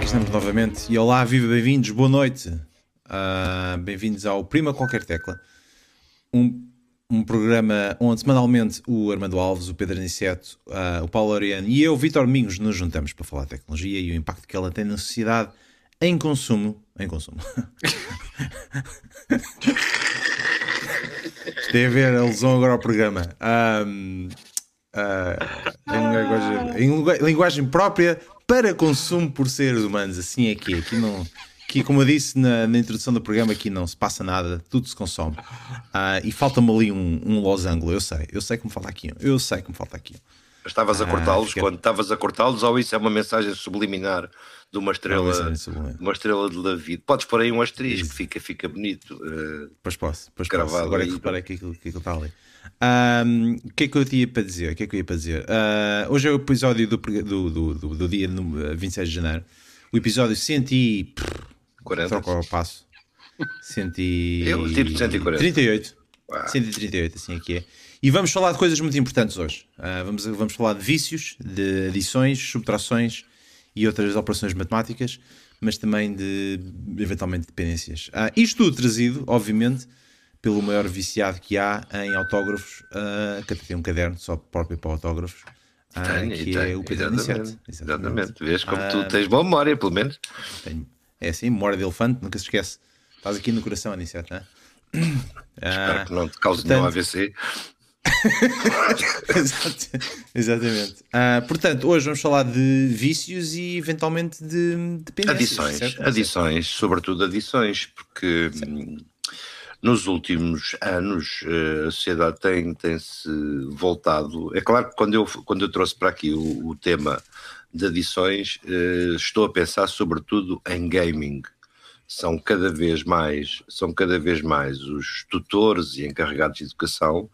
aqui estamos novamente. E olá, viva, bem-vindos, boa noite. Uh, bem-vindos ao Prima Qualquer Tecla, um, um programa onde semanalmente o Armando Alves, o Pedro Aniceto, uh, o Paulo Oriano e eu, Vitor Domingos, nos juntamos para falar de tecnologia e o impacto que ela tem na sociedade em consumo. Em consumo. Tem a ver a lesão agora ao programa. Um, uh, em, linguagem, em linguagem própria para consumo por seres humanos. Assim é que é. Aqui não. Aqui, como eu disse na, na, introdução do programa, aqui não se passa nada, tudo se consome. Uh, e falta-me ali um, um losango, eu sei, eu sei que me falta aqui, eu sei que me falta aqui. Estavas a ah, cortá-los ah, quando estavas a cortá-los, ou isso é uma mensagem subliminar de uma estrela, de uma estrela de David? Podes pôr aí um asterisco, fica, fica bonito. Uh, pois posso, pois posso. Agora é que reparei que aquilo, que aquilo está ali. Um, o que é que eu tinha para dizer? O que é que eu ia para dizer? Uh, hoje é o episódio do, do, do, do, do dia 26 de janeiro. O episódio 140. Troca ao passo. 100 eu tipo 140. 38. Uau. 138, assim aqui é. E vamos falar de coisas muito importantes hoje. Uh, vamos, vamos falar de vícios, de adições, subtrações e outras operações matemáticas, mas também de eventualmente dependências. Uh, isto tudo trazido, obviamente, pelo maior viciado que há em autógrafos, uh, que até tem um caderno só próprio para autógrafos. Uh, tenho, que tenho, é o Pedro exatamente, exatamente. exatamente. Vês como tu tens boa memória, pelo menos. Tenho. É assim, memória de elefante, nunca se esquece. Estás aqui no coração, Aniceto, não é? Espero que não te cause portanto, nenhum AVC. Exatamente. Portanto, hoje vamos falar de vícios e eventualmente de dependências. Adições, certo? adições, sobretudo adições, porque hum, nos últimos anos eh, a sociedade tem, tem se voltado. É claro que quando eu, quando eu trouxe para aqui o, o tema de adições, eh, estou a pensar sobretudo em gaming são cada vez mais são cada vez mais os tutores e encarregados de educação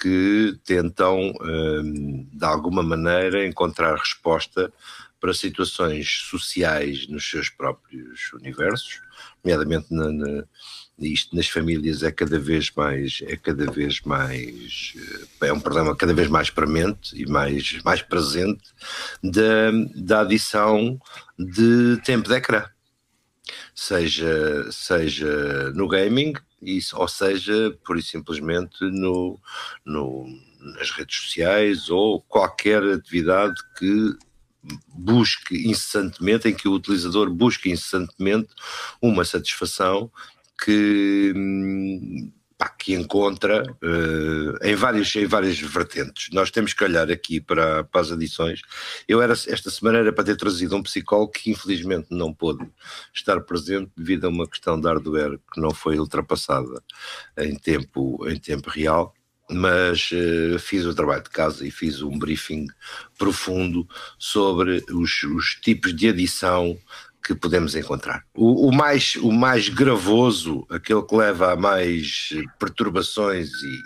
que tentam, hum, de alguma maneira, encontrar resposta para situações sociais nos seus próprios universos, nomeadamente na, na, isto nas famílias é cada vez mais é cada vez mais eh, é um problema cada vez mais premente e mais mais presente da, da adição de tempo de ecrã. Seja seja no gaming isso, ou seja, por e simplesmente no, no, nas redes sociais ou qualquer atividade que busque incessantemente, em que o utilizador busque incessantemente uma satisfação que pá, que encontra uh, em, várias, em várias vertentes. Nós temos que olhar aqui para, para as adições. Eu era esta semana era para ter trazido um psicólogo que infelizmente não pôde estar presente devido a uma questão de hardware que não foi ultrapassada em tempo, em tempo real mas uh, fiz o trabalho de casa e fiz um briefing profundo sobre os, os tipos de adição que podemos encontrar. O, o, mais, o mais gravoso, aquele que leva a mais perturbações e, e,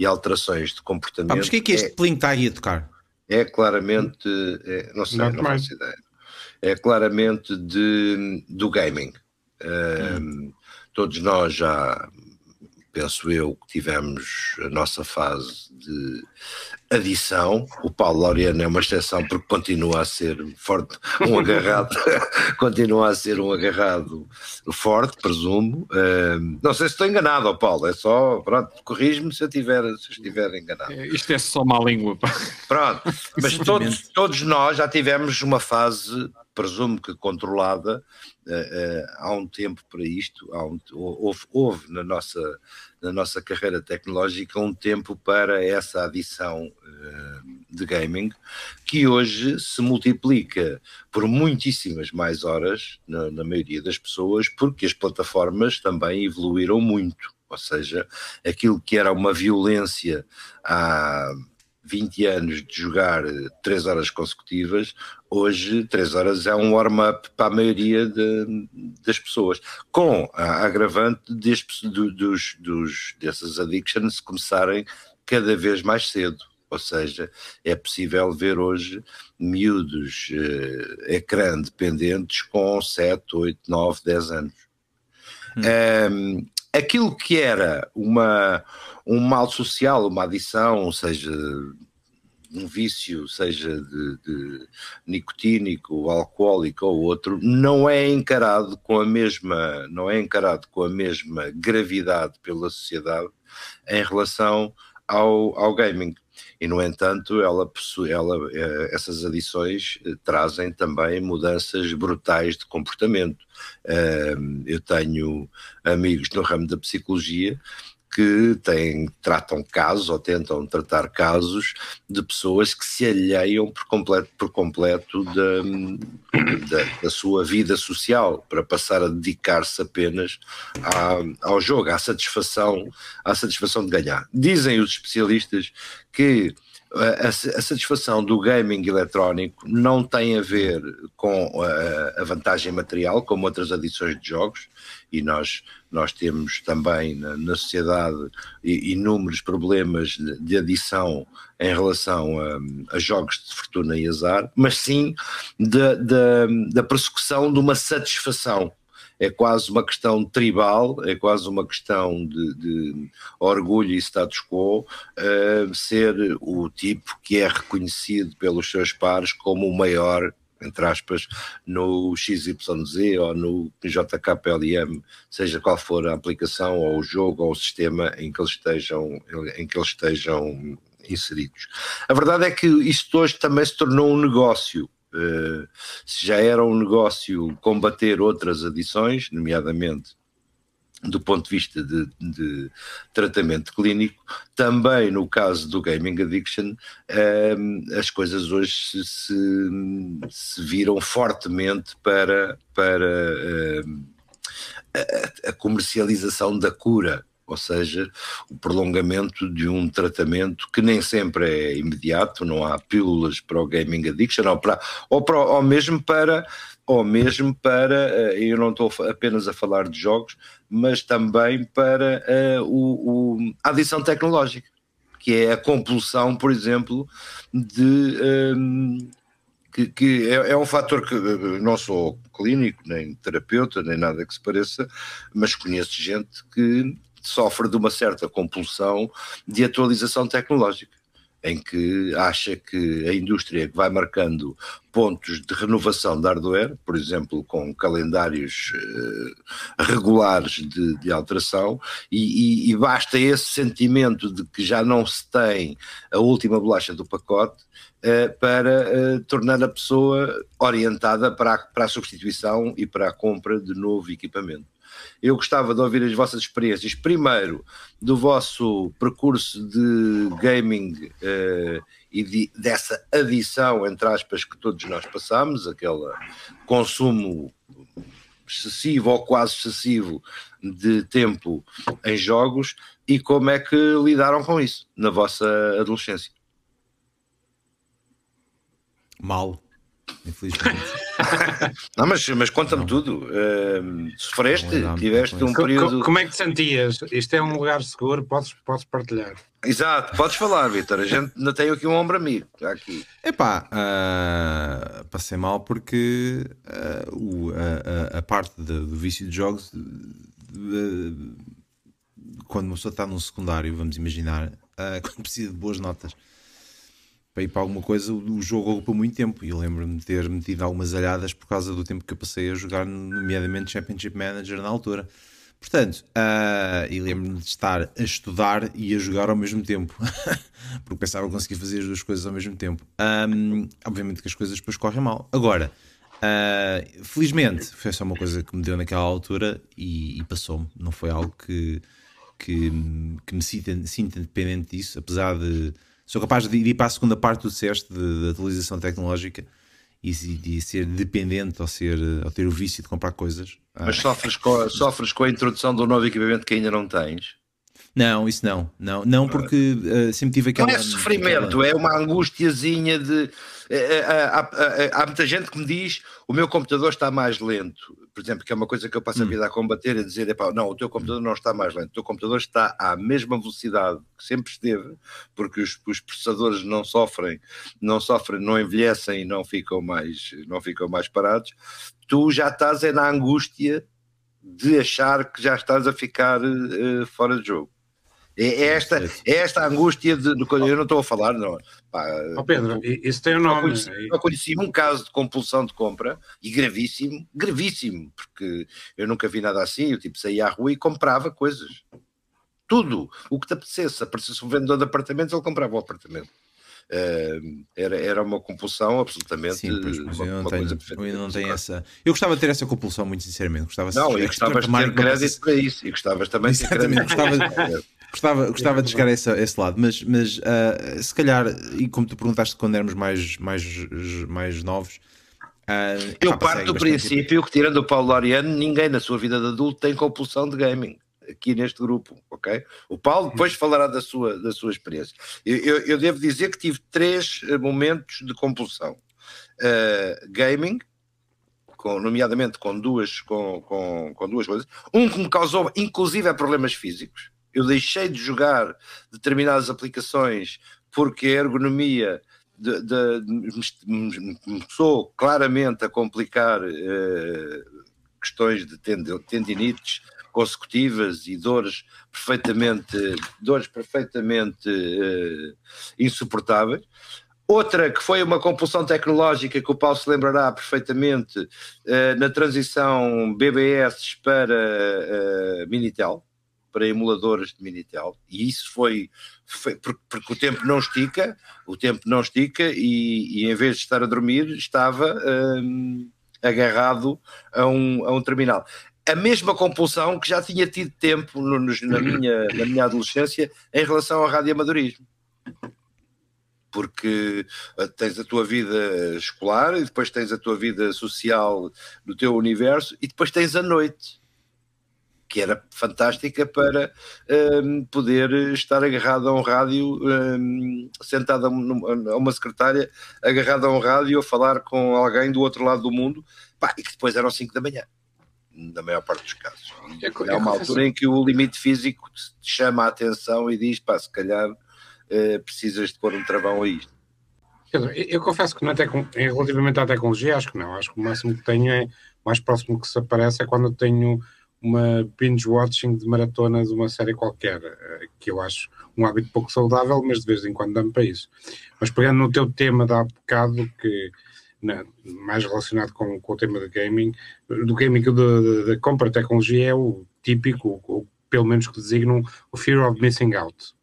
e alterações de comportamento. Ah, mas o que é que este é, Plim está aí a tocar? É claramente, é, não sei, não, não faço ideia. É claramente de, do gaming. Hum. Um, todos nós já penso eu que tivemos a nossa fase de adição. O Paulo Laureano é uma exceção porque continua a ser forte, um agarrado, continua a ser um agarrado forte, presumo. Uh, não sei se estou enganado, oh Paulo, é só, pronto, corrijo-me se eu tiver, se estiver enganado. É, isto é só má língua. Pronto, mas todos, todos nós já tivemos uma fase presumo que controlada, uh, uh, há um tempo para isto, um, houve, houve, na, nossa, na nossa carreira tecnológica um tempo para essa adição uh, de gaming, que hoje se multiplica por muitíssimas mais horas, na, na maioria das pessoas, porque as plataformas também evoluíram muito. Ou seja, aquilo que era uma violência há 20 anos de jogar 3 horas consecutivas, hoje 3 horas é um warm-up para a maioria de, das pessoas, com a agravante deste, dos, dos, dessas addictions começarem cada vez mais cedo. Ou seja, é possível ver hoje miúdos eh, ecrã dependentes com 7, 8, 9, 10 anos. Hum. Um, aquilo que era uma, um mal social, uma adição, seja, um vício, seja de, de, nicotínico, alcoólico ou outro, não é encarado com a mesma, não é encarado com a mesma gravidade pela sociedade em relação ao, ao gaming. E, no entanto, ela ela, eh, essas adições eh, trazem também mudanças brutais de comportamento. Eu tenho amigos no ramo da psicologia que têm, tratam casos ou tentam tratar casos de pessoas que se alheiam por completo, por completo da, da, da sua vida social para passar a dedicar-se apenas à, ao jogo, à satisfação, à satisfação de ganhar. Dizem os especialistas que a, a, satisfação do gaming eletrónico não tem a ver com a, a, vantagem material, como outras adições de jogos, e nós, nós temos também na, na sociedade inúmeros problemas de, de adição em relação a, a, jogos de fortuna e azar, mas sim da, da, da persecução de uma satisfação é quase uma questão tribal, é quase uma questão de, de orgulho e status quo, uh, ser o tipo que é reconhecido pelos seus pares como o maior entre aspas, no XYZ ou no JKLM, seja qual for a aplicação ou o jogo ou o sistema em que eles estejam, em que eles estejam inseridos. A verdade é que isto hoje também se tornou um negócio se já era um negócio combater outras adições, nomeadamente do ponto de vista de, de, tratamento clínico, também no caso do gaming addiction, eh, as coisas hoje se, se, se, viram fortemente para, para eh, a, a comercialização da cura ou seja, o prolongamento de um tratamento que nem sempre é imediato, não há pílulas para o gaming addiction, ou, para, ou, para, ou mesmo para, ou mesmo para, eh, eu não estou apenas a falar de jogos, mas também para uh, o, o, a adição tecnológica, que é a compulsão, por exemplo, de... Um, ehm, que, que é, é, um fator que eh, não sou clínico, nem terapeuta, nem nada que se pareça, mas conheço gente que sofre de uma certa compulsão de atualização tecnológica em que acha que a indústria vai marcando pontos de renovação de hardware, por exemplo, com calendários uh, regulares de, de alteração, e, e, e, basta esse sentimento de que já não se tem a última bolacha do pacote uh, para uh, tornar a pessoa orientada para a, para a substituição e para a compra de novo equipamento. Eu gostava de ouvir as vossas experiências, primeiro do vosso percurso de gaming uh, e de, dessa adição, entre aspas, que todos nós passamos, aquele consumo excessivo ou quase excessivo de tempo em jogos e como é que lidaram com isso na vossa adolescência? Mal infelizmente. não, mas, mas conta-me tudo. Uh, sofreste? Tiveste um período. Como é que te sentias? Isto é um lugar seguro, podes, podes partilhar. Exato, podes falar, Vitor. A gente ainda tem aqui um ombro amigo. Aqui. Epá, uh, passei mal porque uh, o, a, a, parte de, do vício de jogos, de, quando uma pessoa está num secundário, vamos imaginar, uh, quando precisa de boas notas para ir para alguma coisa, o jogo ocupa muito tempo. E eu lembro-me de ter metido algumas alhadas por causa do tempo que eu passei a jogar, nomeadamente Championship Manager na altura. Portanto, uh, e lembro-me de estar a estudar e a jogar ao mesmo tempo, porque pensava que conseguia fazer as duas coisas ao mesmo tempo. Um, obviamente que as coisas depois correm mal. Agora, uh, felizmente, foi só uma coisa que me deu naquela altura e, e passou-me. Não foi algo que, que, que me sinta, sinta dependente disso, apesar de sou capaz de ir para a segunda parte do disseste de, de atualização tecnológica e de ser dependente ou, ser, ou ter o vício de comprar coisas. Mas ah. sofres com, sofres com a introdução do novo equipamento que ainda não tens? Não, isso não, não, não porque uh, sempre tive aquela. Não é sofrimento, aquela... é uma angustiazinha de. É, há, há, há, muita gente que me diz o meu computador está mais lento, por exemplo, que é uma coisa que eu passo a hum. vida a combater, a dizer: não, o teu computador não está mais lento, o teu computador está à mesma velocidade que sempre esteve, porque os, os processadores não sofrem, não sofrem, não envelhecem e não ficam mais, não ficam mais parados. Tu já estás é na angústia de achar que já estás a ficar uh, fora de jogo. É, é esta, é esta angústia de, de quando eu não estou a falar, não. Pá, oh Pedro, isso tem o um nome. Conheci, eu conheci um caso de compulsão de compra e gravíssimo, gravíssimo, porque eu nunca vi nada assim. Eu tipo saía à rua e comprava coisas. Tudo. O que te apetecesse. Aparecesse um vendedor de apartamentos, ele comprava o apartamento. Uh, era, era uma compulsão absolutamente. Sim, pois, mas uma, eu não tenho, eu não tenho essa. Eu gostava de ter essa compulsão, muito sinceramente. Gostava não, eu gostava de ter crédito para isso. E gostavas também de ter crédito. Gostava, gostava, gostava de chegar a esse, a esse lado, mas, mas uh, se calhar, e como tu perguntaste quando éramos mais, mais, mais novos. Uh, eu parto do princípio que, tirando o Paulo Loriano, ninguém na sua vida de adulto tem compulsão de gaming aqui neste grupo, ok? O Paulo depois falará da sua, da sua experiência. Eu, eu, eu devo dizer que tive três eh, momentos de compulsão. Uh, gaming, com, nomeadamente com duas, com, com, com duas coisas. Um que me causou, inclusive, problemas físicos. Eu deixei de jogar determinadas aplicações porque a ergonomia de, de, de, começou claramente a complicar uh, questões de tendinites consecutivas e dores perfeitamente, dores perfeitamente uh, insuportáveis. Outra que foi uma compulsão tecnológica que o Paulo se lembrará perfeitamente uh, na transição BBS para uh, Minitel, para emuladores de Minitel, e isso foi, foi porque, porque, o tempo não estica, o tempo não estica, e, e em vez de estar a dormir, estava agarrado a um, a um terminal. A mesma compulsão que já tinha tido tempo no, no, na, minha, na minha adolescência em relação ao radioamadorismo. Porque uh, tens a tua vida escolar e depois tens a tua vida social no teu universo e depois tens a noite, que era fantástica para um, poder estar agarrado a um rádio, um, sentado a uma secretária, agarrado a um rádio a falar com alguém do outro lado do mundo, pá, e que depois eram 5 da manhã na maior parte dos casos. É, é uma altura em que o limite físico te chama a atenção e diz, pá, se calhar uh, precisas de pôr um travão a isto. Eu, eu confesso que na tecno, relativamente à tecnologia, acho que não. Acho que o máximo que tenho é, mais próximo que se aparece é quando tenho uma binge-watching de maratona de uma série qualquer, eh, que eu acho um hábito pouco saudável, mas de vez em quando dá-me para isso. Mas pegando no teu tema de há bocado, que na, mais relacionado com, com, o tema do gaming, do gaming da compra de tecnologia é o típico, ou pelo menos que designam o fear of missing out.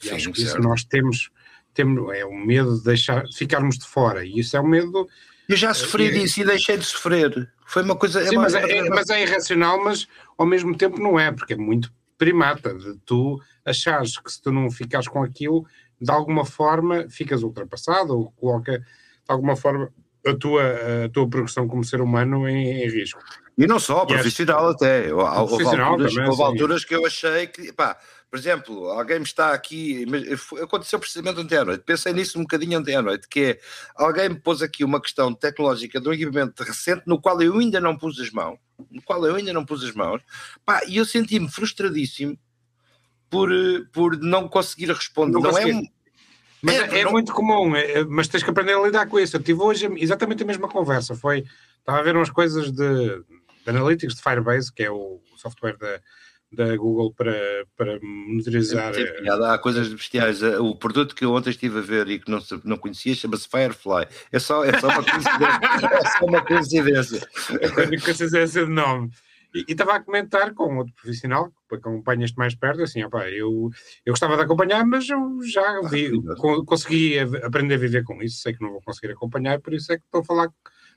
E Sim, acho que certo. isso nós temos, temos, é o medo de deixar, de ficarmos de fora, e isso é o medo. Eu já sofri é, disso e deixei de sofrer. Foi uma coisa. É Sim, é mas, é, mas é irracional, mas ao mesmo tempo não é, porque é muito primata de tu achares que se tu não ficares com aquilo, de alguma forma ficas ultrapassado ou coloca de alguma forma a tua, a tua progressão como ser humano em, em risco. E não só, profissional acho, até. Houve, profissional alturas, também, houve alturas que eu achei que, pá, por exemplo, alguém me está aqui, aconteceu precisamente ontem à noite, pensei nisso um bocadinho ontem à noite, que é, alguém me pôs aqui uma questão tecnológica de um equipamento recente no qual eu ainda não pus as mãos, no qual eu ainda não pus as mãos, pá, e eu senti-me frustradíssimo por, por não conseguir responder. Não, não é um mas é, é não... muito comum, é, é, mas tens que aprender a lidar com isso. Eu tive hoje exatamente a mesma conversa. Foi, estava a ver umas coisas de, de Analytics de Firebase, que é o software da, da Google para, para monitorizar. Sim, há coisas bestiais. O produto que eu ontem estive a ver e que não, não conhecia chama-se Firefly. É só, é só uma coincidência. é só uma coincidência. É coincidência de nome. E estava a comentar com outro profissional que acompanha este mais perto, assim, opa, eu, eu gostava de acompanhar, mas eu já ah, vi, ah, consegui aprender a viver com isso, sei que não vou conseguir acompanhar, por isso é que estou a falar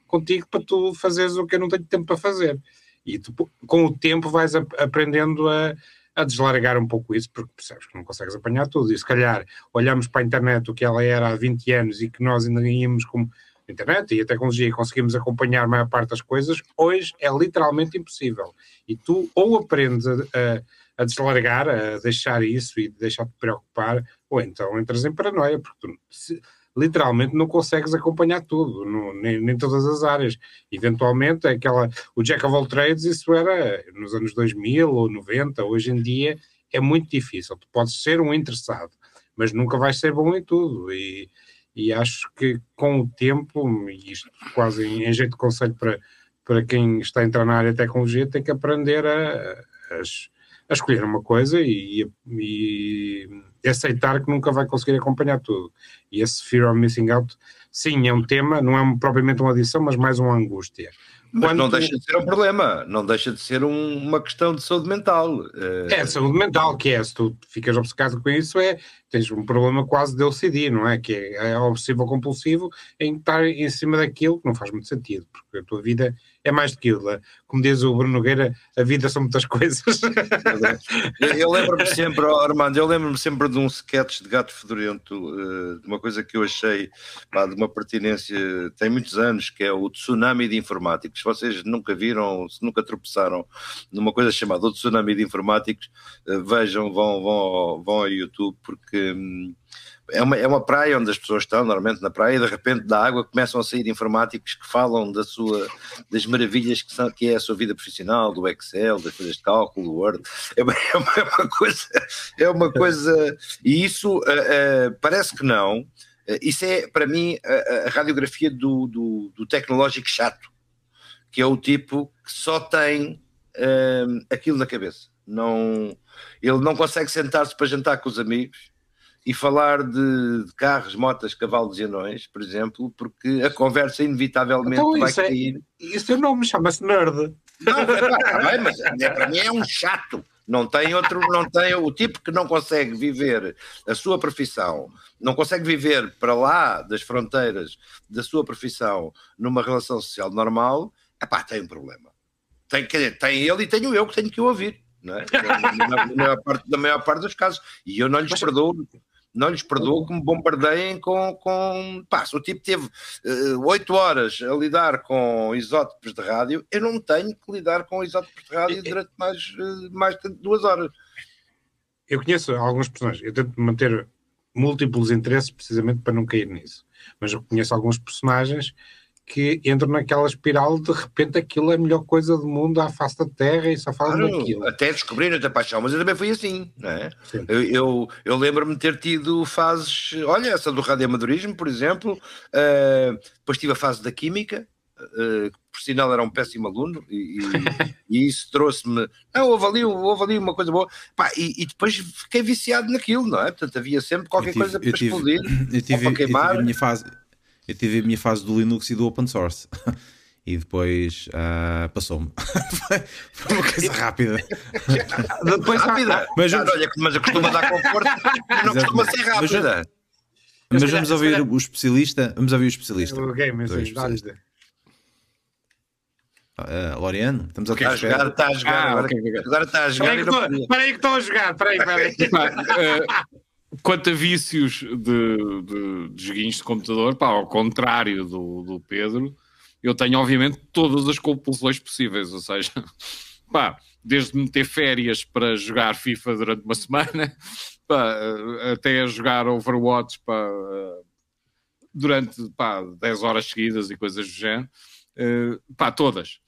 contigo para tu fazeres o que eu não tenho tempo para fazer. E tu, com o tempo vais a, aprendendo a, a deslargar um pouco isso, porque percebes que não consegues apanhar tudo. E se calhar olhamos para a internet o que ela era há 20 anos e que nós ainda íamos como internet e a tecnologia e conseguimos acompanhar a maior parte das coisas, hoje é literalmente impossível. E tu ou aprendes a, a, a deslargar, a deixar isso e deixar-te preocupar, ou então entras em paranoia, porque tu se, literalmente não consegues acompanhar tudo, nem, nem, todas as áreas. Eventualmente, aquela, o Jack of all trades, isso era nos anos 2000 ou 90, hoje em dia é muito difícil. Tu podes ser um interessado, mas nunca vais ser bom em tudo. E, e acho que com o tempo, e isto quase em, em jeito de conselho para, para quem está a entrar na área de tecnologia, tem que aprender a, a, a escolher uma coisa e, e, aceitar que nunca vai conseguir acompanhar tudo. E esse fear of missing out, sim, é um tema, não é propriamente uma adição, mas mais uma angústia. Mas Quando não deixa de ser um problema, não deixa de ser um, uma questão de saúde mental. É, saúde mental, que é, se tu ficas obcecado com isso, é, tens um problema quase de OCD, não é? Que é, é obsessivo compulsivo em estar em cima daquilo que não faz muito sentido, porque a tua vida é mais do que aquilo. Como diz o Bruno Nogueira, a vida são muitas coisas. eu lembro-me sempre, Armando, eu lembro-me sempre de um sketch de gato fedorento, eh, de uma coisa que eu achei pá, de uma pertinência, tem muitos anos, que é o tsunami de informáticos. Vocês nunca viram, se nunca tropeçaram numa coisa chamada o tsunami de informáticos, eh, vejam, vão, vão, vão ao YouTube, porque hum, é uma, é uma praia onde as pessoas estão, normalmente na praia, e de repente da água começam a sair informáticos que falam da sua, das maravilhas que, são, que é a sua vida profissional, do Excel, das coisas de cálculo, do Word. É uma, é uma, é uma coisa, é uma coisa, e isso uh, uh, parece que não. Uh, isso é, para mim, a, a radiografia do, do, do, tecnológico chato, que é o tipo que só tem aquilo na cabeça. Não, ele não consegue sentar-se para jantar com os amigos e falar de, de, carros, motas, cavalos e anões, por exemplo, porque a conversa inevitavelmente então, vai isso é- cair. É, isso é o nome, chama-se nerd. Não, é, tá bem, mas é, para mim é um chato. Não tem outro, não tem o tipo que não consegue viver a sua profissão, não consegue viver para lá das fronteiras da sua profissão numa relação social normal, epá, tem um problema. Tem, tem ele e tenho eu que tenho que o ouvir. Não é? na, maior parte, na maior parte dos casos. E eu não lhes perdoo não lhes perdoo que me bombardeiem com. com pá, se o tipo teve eh, oito uh, horas a lidar com isótopos de rádio, eu não tenho que lidar com isótopos de rádio durante mais, uh, mais de duas horas. Eu conheço alguns personagens, eu tento manter múltiplos interesses precisamente para não cair nisso, mas eu conheço alguns personagens que entram naquela espiral de repente aquilo é a melhor coisa do mundo à face da Terra e só falam claro, daquilo. Até descobrirem a paixão, mas eu também fui assim, não é? Eu, eu, eu lembro-me de ter tido fases, olha, essa do radioamadorismo, por exemplo, uh, depois tive a fase da Química, uh, por sinal era um péssimo aluno, e, e, e isso trouxe-me, não, houve ali, houve ali uma coisa boa, Pá, e, e, depois fiquei viciado naquilo, não é? Portanto, havia sempre qualquer tive, coisa para explodir, tive, para queimar. Eu tive a minha fase eu tive a minha fase do Linux e do open source. e depois uh, passou-me. Foi uma coisa rápida. depois rápida. Mas, ah, olha, mas costuma dar conforto, não costuma ser rápida. Mas, mas vamos ouvir o especialista. Vamos ouvir o especialista. O game, especialista. Uh, Loriano, estamos a okay, a jogar, está a jogar, ah, agora, okay, agora está a jogar. Espera aí que estou a jogar, espera aí, espera aí. Quanto a vícios de, de, de joguinhos de computador, pá, ao contrário do, do Pedro, eu tenho obviamente todas as compulsões possíveis, ou seja, pá, desde meter férias para jogar FIFA durante uma semana, pá, até jogar Overwatch pá, durante pá, 10 horas seguidas e coisas do género, uh, pá, todas.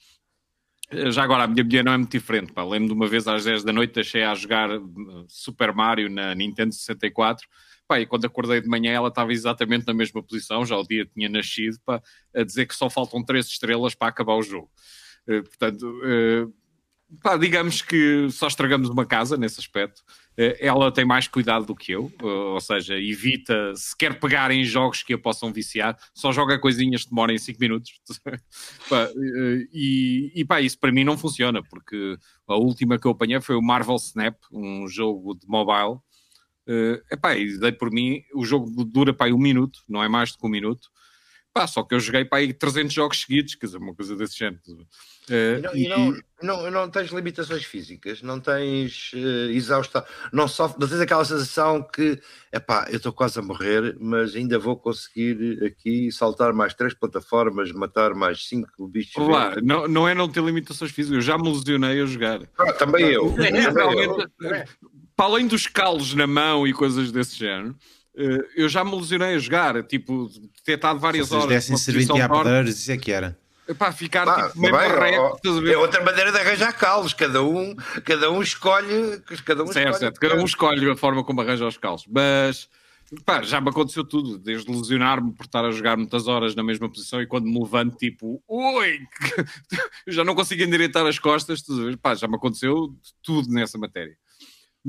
Já agora, a minha mulher não é muito diferente. Pá. Lembro de uma vez às 10 da noite, deixei a jogar uh, Super Mario na Nintendo 64. Pá, e quando acordei de manhã, ela estava exatamente na mesma posição, já o dia tinha nascido, pá, a dizer que só faltam três estrelas para acabar o jogo. Uh, portanto, uh, pá, digamos que só estragamos uma casa nesse aspecto. Eh, ela tem mais cuidado do que eu, eh, ou seja, evita sequer pegar em jogos que a possam viciar, só joga coisinhas que demorem 5 minutos. eh, e, e pá, isso para mim não funciona, porque a última que eu apanhei foi o Marvel Snap, um jogo de mobile. Epá, e dei por mim, o jogo dura para um minuto, não é mais do que um minuto. Pá, só que eu joguei para aí 300 jogos seguidos, quer dizer, uma coisa desse género. Uh, e, não, e, não, não, não, tens limitações físicas, não tens uh, exausta, não, sofre, não tens aquela sensação que, epá, eu estou quase a morrer, mas ainda vou conseguir aqui saltar mais três plataformas, matar mais cinco bichos. Olá, não, não é não ter limitações físicas, eu já me lesionei a jogar. Ah, também eu. também eu. Para além dos calos na mão e coisas desse género, Uh, eu já me lesionei a jogar, tipo, ter estado várias Se horas. Se dessem serviço a pedreiros, isso é que era. Para ficar Pá, tipo, meio bem, barreto, é outra maneira de arranjar calos, cada um, cada um escolhe. Cada um certo, escolhe certo. cada um escolhe a forma como arranja os calos. Mas Pá, já me aconteceu tudo, desde lesionar-me por estar a jogar muitas horas na mesma posição e quando me levanto, tipo, oi, já não consigo endireitar as costas, pá, já me aconteceu tudo nessa matéria.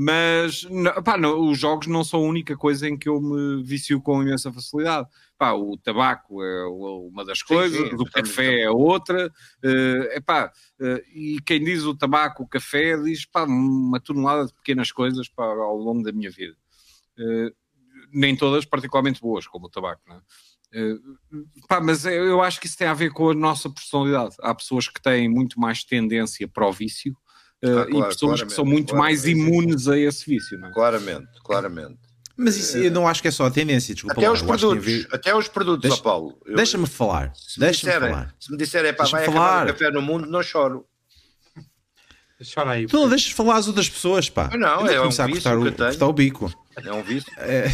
Mas pá, não, os jogos não são a única coisa em que eu me vicio com imensa facilidade. Pá, o tabaco é uma das coisas, sim, o café é outra. Uh, epá, uh, e quem diz o tabaco, o café, diz pá, uma tonelada de pequenas coisas pá, ao longo da minha vida. Uh, nem todas particularmente boas, como o tabaco, não é? Uh, pá, mas eu acho que isso tem a ver com a nossa personalidade. Há pessoas que têm muito mais tendência para o vício ah, claro, e pessoas que são muito mais imunes a esse vício. Não é? Claramente, claramente. Mas isso eu não acho que é só a tendência, desculpa. Até lá, os produtos, ver... até os produtos, Deixa, Paulo. Deixa-me falar. Se deixa me disserem, falar. Se me disserem, pá, vai falar. acabar o café no mundo, não choro. Chora aí. Tu não deixas falar às outras pessoas, pá. Não, é um vício a cortar, o, cortar o bico. É um vício. É,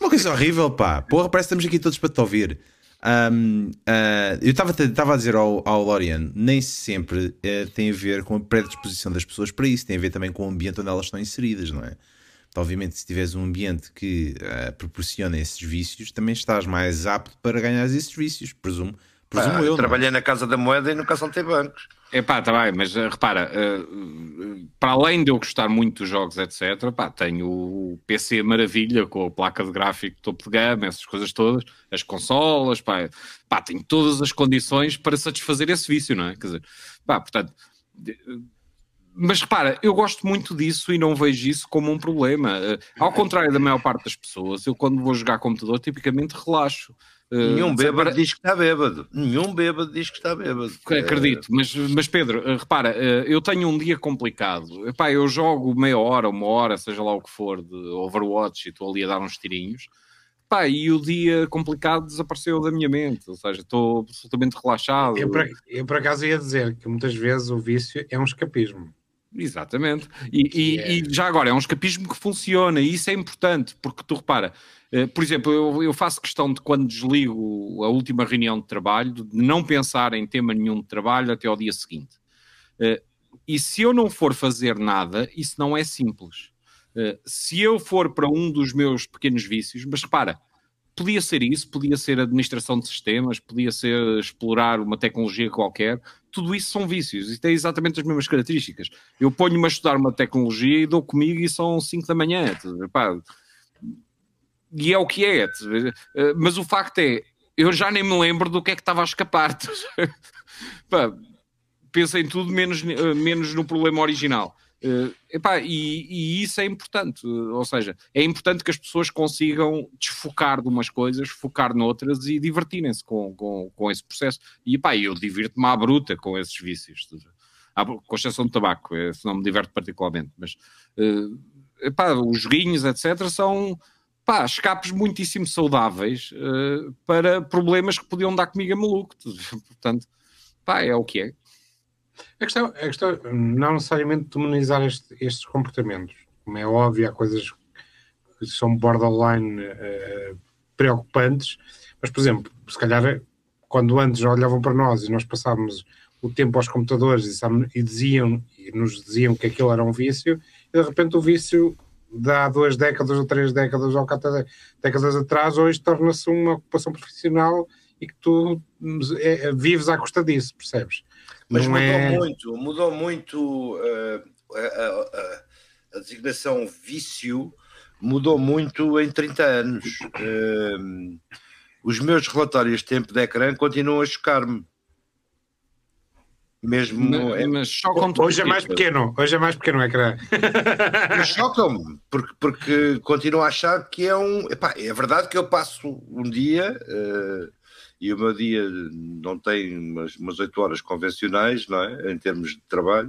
uma coisa horrível, pá. Porra, parece que estamos aqui todos para te ouvir. Um, uh, eu estava a dizer ao, ao Lorian, nem sempre uh, tem a ver com a predisposição das pessoas para isso, tem a ver também com o ambiente onde elas estão inseridas, não é? Então, obviamente, se tiveres um ambiente que uh, proporciona esses vícios, também estás mais apto para ganhar esses vícios, presumo. presumo eu. É? Trabalhei na Casa da Moeda e nunca saltei bancos. É pá, tá bem, mas uh, repara, uh, para além de eu gostar muito dos jogos, etc., pá, tenho o PC maravilha com a placa de gráfico topo de gama, essas coisas todas, as consolas, pá, pá, tenho todas as condições para satisfazer esse vício, não é? Quer dizer, pá, portanto. Mas repara, eu gosto muito disso e não vejo isso como um problema. Ao contrário da maior parte das pessoas, eu quando vou jogar computador, tipicamente relaxo. Nenhum uh, bêbado para... diz que está bêbado. Nenhum bêbado diz que está bêbado. Acredito, mas, mas Pedro, uh, repara, uh, eu tenho um dia complicado. Epá, eu jogo meia hora, uma hora, seja lá o que for, de Overwatch e estou ali a dar uns tirinhos. Epá, e o dia complicado desapareceu da minha mente, ou seja, estou absolutamente relaxado. Eu por, eu por acaso ia dizer que muitas vezes o vício é um escapismo. Exatamente. E, é... e, já agora, é um escapismo que funciona e isso é importante, porque tu repara, eh, por exemplo, eu, eu, faço questão de quando desligo a última reunião de trabalho, de não pensar em tema nenhum de trabalho até ao dia seguinte. Eh, e se eu não for fazer nada, isso não é simples. Eh, se eu for para um dos meus pequenos vícios, mas repara, podia ser isso, podia ser administração de sistemas, podia ser explorar uma tecnologia qualquer, tudo isso são vícios e tem exatamente as mesmas características. Eu ponho-me a estudar uma tecnologia e dou comigo e são 5 da manhã. Pá, e é o que é. Eh, mas o facto é, eu já nem me lembro do que é que estava a escapar. Pá, pensa em tudo menos, eh, menos no problema original. Uh, epá, e, e, isso é importante, ou seja, é importante que as pessoas consigam desfocar de umas coisas, focar noutras e divertirem-se com, com, com esse processo. E epá, eu divirto-me à bruta com esses vícios, com exceção do tabaco, esse não me diverte particularmente, mas uh, epá, os joguinhos, etc., são pá, escapes muitíssimo saudáveis uh, para problemas que podiam dar comigo a maluco. Portanto, pá, é o que é. A questão, a questão não necessariamente demonizar este, estes comportamentos. Como é óbvio, há coisas que são borderline uh, preocupantes, mas, por exemplo, se calhar quando antes olhavam para nós e nós passávamos o tempo aos computadores e, e diziam e nos diziam que aquilo era um vício, e de repente o vício de há duas décadas ou três décadas ou quatro décadas atrás, hoje torna-se uma ocupação profissional e que tu é, vives à custa disso, percebes? Mas Não mudou é... muito, mudou muito uh, a, a, a, designação vício mudou muito em 30 anos. Uh, os meus relatórios de tempo de ecrã continuam a chocar-me. Mesmo mas, é... mas Hoje é mais pequeno, hoje é mais pequeno o ecrã. chocam-me, porque, porque continuo a achar que é um. Epá, é verdade que eu passo um dia. Uh, e o meu dia não tem umas, umas 8 horas convencionais, não é? Em termos de trabalho.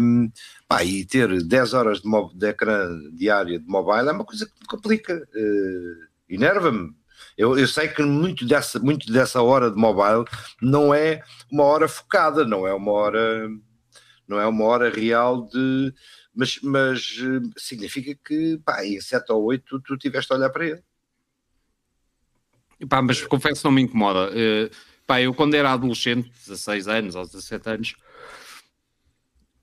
Um, pá, e ter 10 horas de, de ecrã diária de mobile é uma coisa que me complica. Uh, Enerva-me. Eu, eu, sei que muito dessa, muito dessa hora de mobile não é uma hora focada, não é uma hora, não é uma hora real de. Mas, mas eh, significa que pá, em 7 ou 8 tu, tiveste a olhar para ele. Pá, mas confesso não me incomoda. Uh, pá, eu quando era adolescente, 16 anos ou 17 anos,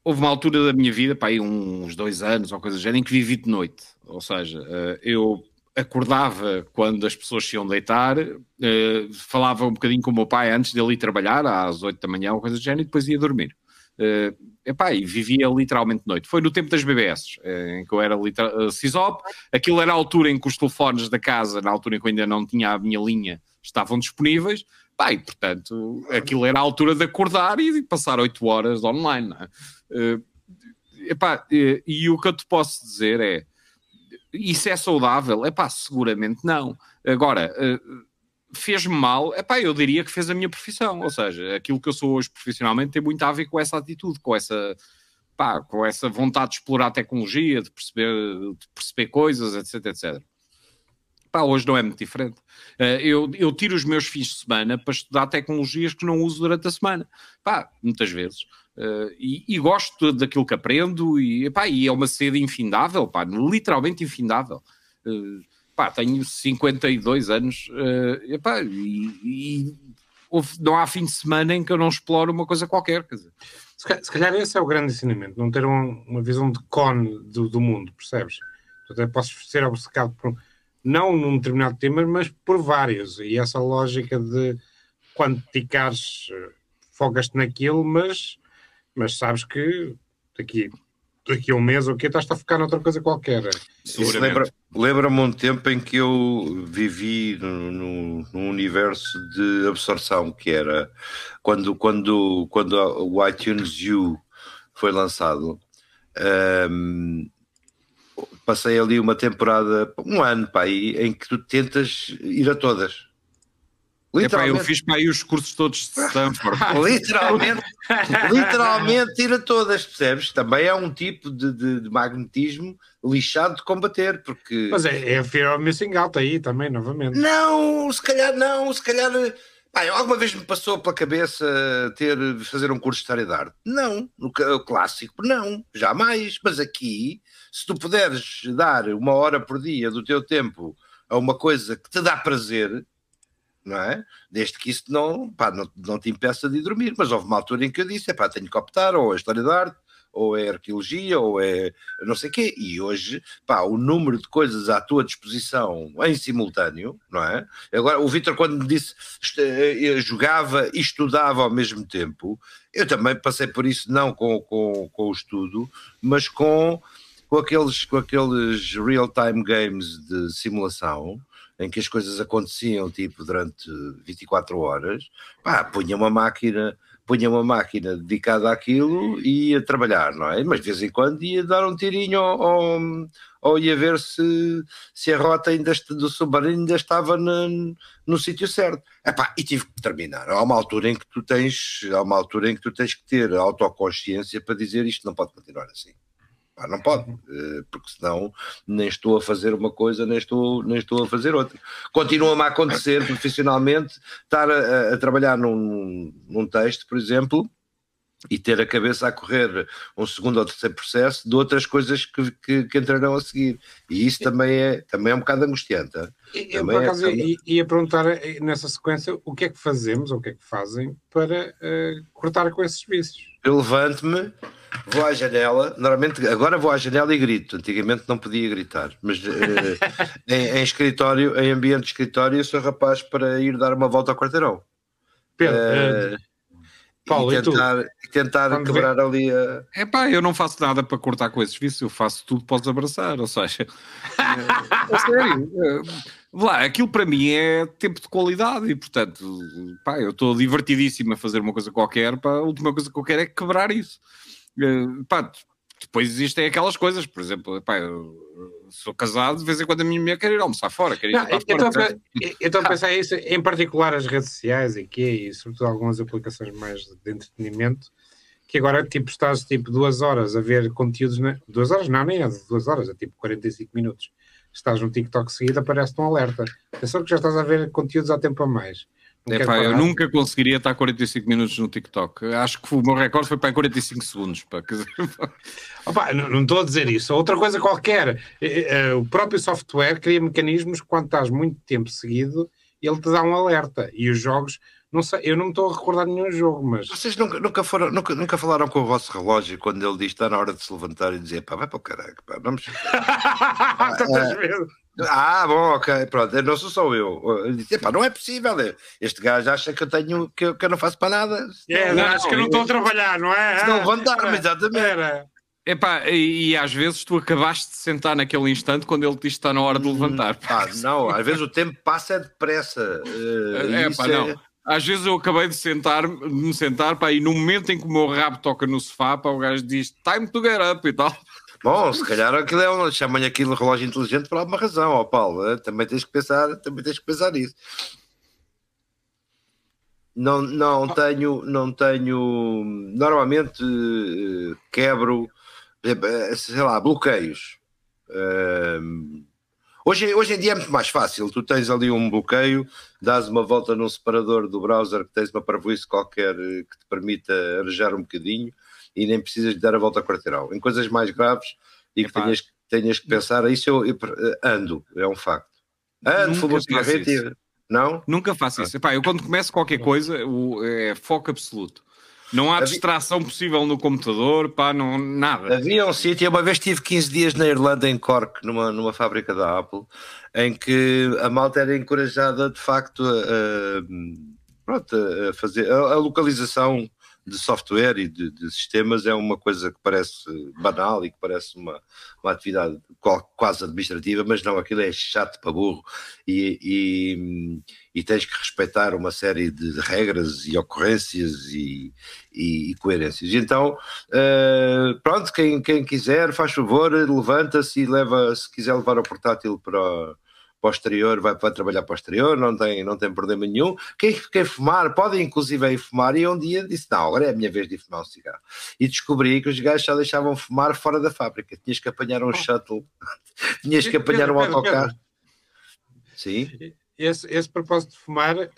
houve uma altura da minha vida, pá, uns dois anos ou coisa do género, em que vivi de noite. Ou seja, uh, eu acordava quando as pessoas se iam deitar, uh, falava um bocadinho com o meu pai antes dele ir trabalhar, às 8 da manhã, ou coisa do género, e depois ia dormir. Uh, epá, e vivia literalmente noite. Foi no tempo das BBS, uh, em que eu era uh, CISOP. Aquilo era a altura em que os telefones da casa, na altura em que eu ainda não tinha a minha linha, estavam disponíveis. Pá, e, portanto, aquilo era a altura de acordar e de passar 8 horas online. Uh, epá, e, e o que eu te posso dizer é isso é saudável? É pá, seguramente não. Agora, uh, fez-me mal? É pá, eu diria que fez a minha profissão. Ou seja, aquilo que eu sou hoje profissionalmente tem muito a ver com essa atitude, com essa, pá, com essa vontade de explorar a tecnologia, de perceber, de perceber coisas, etc, etc. Pá, hoje não é muito diferente. Uh, eu, eu tiro os meus fins de semana para estudar tecnologias que não uso durante a semana. Pá, muitas vezes. Uh, e, e, gosto daquilo que aprendo e, epá, e é uma sede infindável, pá, literalmente infindável. Uh, pá, tenho 52 anos uh, epá, e, e não há fim de semana em que eu não exploro uma coisa qualquer. Quer dizer. Se calhar esse é o grande ensinamento, não ter um, uma visão de cone do, do mundo, percebes? Até posso ser obcecado por, não num determinado tema, mas por vários. E essa lógica de quando dedicares, fogas-te naquilo, mas mas sabes que daqui, daqui a um mês ou quê estás a ficar noutra coisa qualquer. Lembra-me lembra um tempo em que eu vivi no, no, no, universo de absorção, que era quando, quando, quando o iTunes U foi lançado. Um, passei ali uma temporada, um ano para aí, em que tu tentas ir a todas. Literalmente. Epá, eu fiz para aí os cursos todos de Stanford. literalmente, literalmente tira todas, percebes? Também é um tipo de, de, de magnetismo lixado de combater, porque... Mas é, é Fear of Missing Out aí também, novamente. Não, se calhar não, se calhar... Pá, alguma vez me passou pela cabeça ter, fazer um curso de História da Arte? Não, no clássico, não, jamais. Mas aqui, se tu puderes dar uma hora por dia do teu tempo a uma coisa que te dá prazer, não é? Desde que isso não, pá, não, não te impeça de dormir. Mas houve uma altura em que eu disse: é pá, tenho que optar, ou é história da arte, ou é arqueologia, ou é não sei quê. E hoje, pá, o número de coisas à tua disposição em simultâneo, não é? Agora, o Vitor, quando me disse eu jogava e estudava ao mesmo tempo, eu também passei por isso, não com, com, com o estudo, mas com. Com aqueles, com aqueles real-time games de simulação, em que as coisas aconteciam tipo durante 24 horas, pá, punha uma máquina, punha uma máquina dedicada àquilo e ia trabalhar, não é? Mas de vez em quando ia dar um tirinho ou, ou ia ver se, se a rota ainda, do submarino ainda estava no, no sítio certo. Epá, e tive que terminar. Há uma altura em que tu tens, há uma altura em que tu tens que ter autoconsciência para dizer isto não pode continuar assim. Não pode, eh, porque senão nem estou a fazer uma coisa, nem estou, nem estou a fazer outra. Continua-me a acontecer profissionalmente estar a, a trabalhar num, num texto, por exemplo, e ter a cabeça a correr um segundo ou terceiro processo de outras coisas que, que, que entrarão a seguir. E isso também é, também é um bocado angustiante. Eu, por é acaso, é, ia, ia perguntar eh, nessa sequência o que é que fazemos ou o que é que fazem para uh, cortar com esses vícios. Eu levanto-me vou à janela, normalmente agora vou à janela e grito, antigamente não podia gritar, mas uh, em, em, escritório, em ambiente de escritório, eu sou rapaz para ir dar uma volta ao quarteirão. Pedro, uh, Paulo, e tentar, e tentar quebrar ali a. É pá, eu não faço nada para cortar com esses vícios, eu faço tudo para os abraçar, ou seja, é sério. Lá, aquilo para mim é tempo de qualidade e, portanto, pá, eu estou divertidíssimo a fazer uma coisa qualquer, pá, a última coisa que eu quero é quebrar isso. Uh, pá, depois existem aquelas coisas, por exemplo, pá, eu sou casado, de vez em quando a minha mulher quer ir almoçar fora. Quer ir não, fora, então, então pensar isso, em particular as redes sociais e que e sobretudo algumas aplicações mais de entretenimento, que agora tipo estás tipo duas horas a ver conteúdos, na, duas horas não, nem é duas horas, é tipo 45 minutos. Estás no TikTok seguido, aparece-te um alerta. Atenção que já estás a ver conteúdos há tempo a mais. Epá, eu nunca conseguiria estar 45 minutos no TikTok. Acho que o meu recorde foi para 45 segundos. Pá. Opa, não, não, estou a dizer isso. Outra coisa qualquer. O próprio software cria mecanismos que quando estás muito tempo seguido, ele te dá um alerta. E os jogos Não sei, eu não me estou a recordar nenhum jogo, mas. Vocês nunca, nunca, foram, nunca, nunca falaram com o vosso relógio quando ele diz está na hora de se levantar e dizer pá, vai para o caralho, pá, vamos. Tantas vezes. Ah, bom, ok, pronto, não sou só eu. Eu disse, pá, não é possível. Este gajo acha que eu tenho que eu, que eu não faço para nada. É, não, acho que eu não estou a trabalhar, não é? Se não levantar-me, exatamente. Era. Epá, e, e às vezes tu acabaste de sentar naquele instante quando ele te diz que está na hora de levantar. Pá, não, às vezes o tempo passa depressa. Uh, é, pá, não. Às vezes eu acabei de sentar, de me sentar, pá, e no momento em que o meu rabo toca no sofá, pá, o gajo diz time to get up e tal. Bom, se calhar aquilo é um, chamam-lhe aquilo relógio inteligente por alguma razão, ó Paulo. Eh, também tens que pensar, também tens que pensar nisso. Não, não tenho, não tenho. Normalmente uh, quebro, uh, sei lá, bloqueios. Hoje, hoje em dia é muito mais fácil. Tu tens ali um bloqueio, dás uma volta num separador do browser que tens uma parvoíce qualquer eh, que te permita arejar um bocadinho e nem precisas de dar a volta quarteirão. Em coisas mais graves e que tenhas, tenhas, que pensar, isso eu, eu, eh, ando, é um facto. Ando, fumo um cigarrete Não? Nunca faço isso. Epá, eu quando começo qualquer coisa, o, é foco absoluto. Não há distração possível no computador, pá, não, nada. Havia um sítio, uma vez tive 15 dias na Irlanda, em Cork, numa, numa fábrica da Apple, em que a malta era encorajada de facto a, a, pronto, a fazer a, a localização de software e de, de, sistemas é uma coisa que parece banal e que parece uma, uma atividade quase administrativa, mas não, aquilo é chato para burro e, e, e tens que respeitar uma série de regras e ocorrências e, e, e coerências. Então, uh, pronto, quem, quem quiser, faz favor, levanta-se e leva, se quiser levar o portátil para posterior vai, vai trabalhar posterior, não tem, não tem problema nenhum. Quem quer fumar, pode inclusive fumar. E um dia disse: Não, agora é a minha vez de fumar um cigarro. E descobri que os gajos só deixavam fumar fora da fábrica. Tinhas que apanhar um oh. shuttle, tinhas que apanhar um autocarro. Sim. Esse, esse propósito de fumar uh,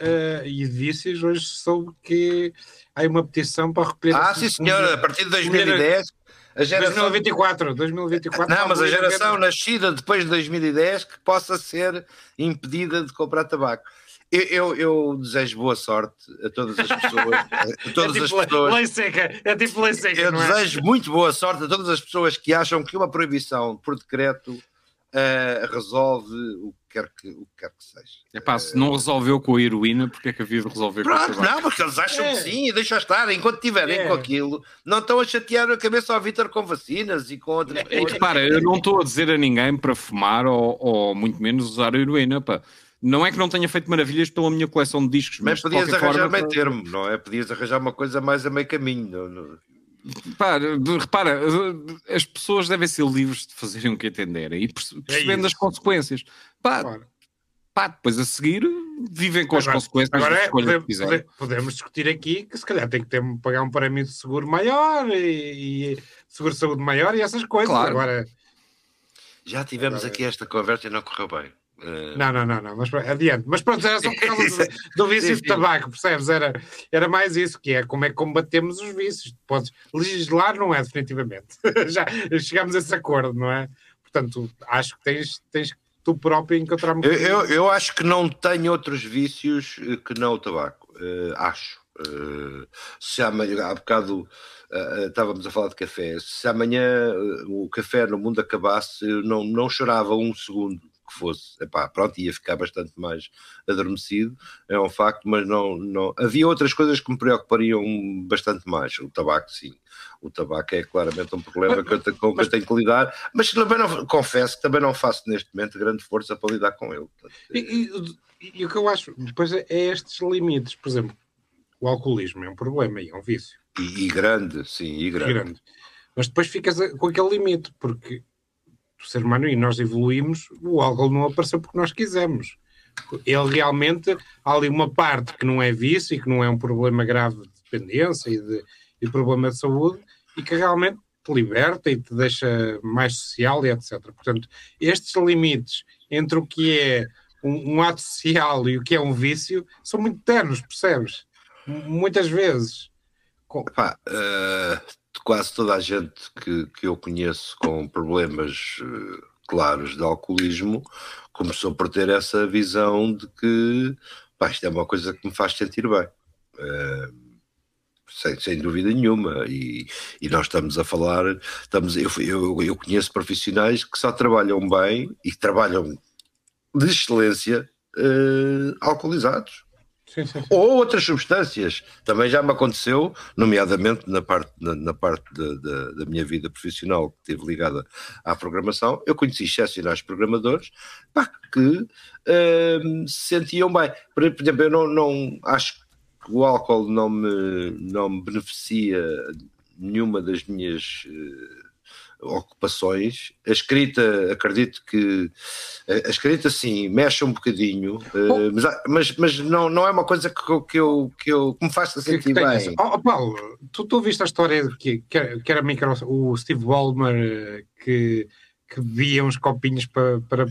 e de vícios, hoje soube que há uma petição para recolher. Ah, sim, senhor, a partir de 2010 a geração... 2024, 2024. Não, mas a geração nascida depois de 2010 que possa ser impedida de comprar tabaco. Eu, eu, eu, desejo boa sorte a todas as pessoas. A todas é tipo as pessoas. Lei seca, é tipo lei seca. Eu é? desejo muito boa sorte a todas as pessoas que acham que uma proibição por decreto uh, resolve o que, quer que, o que quer que seja. É pá, se não resolveu com a heroína, porque é que havia de resolver Pronto, com a tabaco? Não, porque eles acham é. que sim, e deixam estar. Enquanto tiverem é. com aquilo, não estão a chatear a cabeça ao Vitor com vacinas e com outras coisas. E repara, eu não estou a dizer a ninguém para fumar ou, ou muito menos usar a heroína, pá. Não é que não tenha feito maravilhas pela minha coleção de discos, mas, mas podias arranjar forma, meio termo, não é? Podias arranjar uma coisa mais a meio caminho. Não, não. Pá, repara, as pessoas devem ser livres de fazerem o que entenderem e percebendo é as consequências. Pá, claro. pá, depois a seguir vivem com agora, as consequências agora é, podemos, podemos, discutir aqui que se calhar tem que ter, pagar um parâmetro de seguro maior e, e seguro de saúde maior e essas coisas. Claro. Agora, já tivemos agora, aqui esta conversa e não correu bem. Uh... Não, não, não, não, mas adiante. Mas pronto, era só por causa do, vício de tabaco, percebes? Era, era mais isso, que é como é que combatemos os vícios. Podes legislar, não é, definitivamente. Já chegamos a esse acordo, não é? Portanto, acho que tens, tens tu próprio encontrar eu, eu, eu acho que não tenho outros vícios eh, que não o tabaco. Uh, acho. Uh, se amanhã, há bocado uh, estávamos a falar de café, se amanhã o café no mundo acabasse, eu não, não chorava um segundo que fosse, epá, pronto, ia ficar bastante mais adormecido, é um facto, mas não, não. Havia outras coisas que me preocupariam bastante mais. O tabaco, sim. O tabaco é claramente um problema que eu tenho, com que eu tenho que lidar, mas também não, confesso que também não faço neste momento grande força para lidar com ele. E, e, e, o que eu acho, depois é, é estes limites, por exemplo, o alcoolismo é um problema e é um vício. E, e grande, sim, e grande. grande. Mas depois ficas com aquele limite, porque ser humano e nós evoluímos, o álcool não apareceu porque nós quisemos. Ele realmente, há ali uma parte que não é vício e que não é um problema grave de dependência e de, problema de saúde e que realmente te liberta e te deixa mais social e etc. Portanto, estes limites entre o que é um, um ato social e o que é um vício são muito ternos, percebes? Muitas vezes. Epá, uh quase toda a gente que, que eu conheço com problemas uh, claros de alcoolismo começou por ter essa visão de que pá, isto é uma coisa que me faz sentir bem. Uh, sem, sem, dúvida nenhuma. E, e, nós estamos a falar, estamos, eu, eu, eu, conheço profissionais que só trabalham bem e trabalham de excelência uh, alcoolizados. Ou outras substâncias. Também já me aconteceu, nomeadamente na parte, na, na parte de, de, da minha vida profissional que esteve ligada à programação, eu conheci excepcionais programadores pá, que uh, se sentiam bem. Por, por exemplo, eu não, não acho que o álcool não me, não me beneficia nenhuma das minhas. Uh, ocupações. A escrita, acredito que a escrita sim mexe um bocadinho, oh. mas, mas, mas não, não é uma coisa que, que, eu, que, eu, que me faça sentir bem. Oh, Paulo, tu, tu viste a história de que, que era micro, o Steve Ballmer eh, que, que bebia uns copinhos para, para,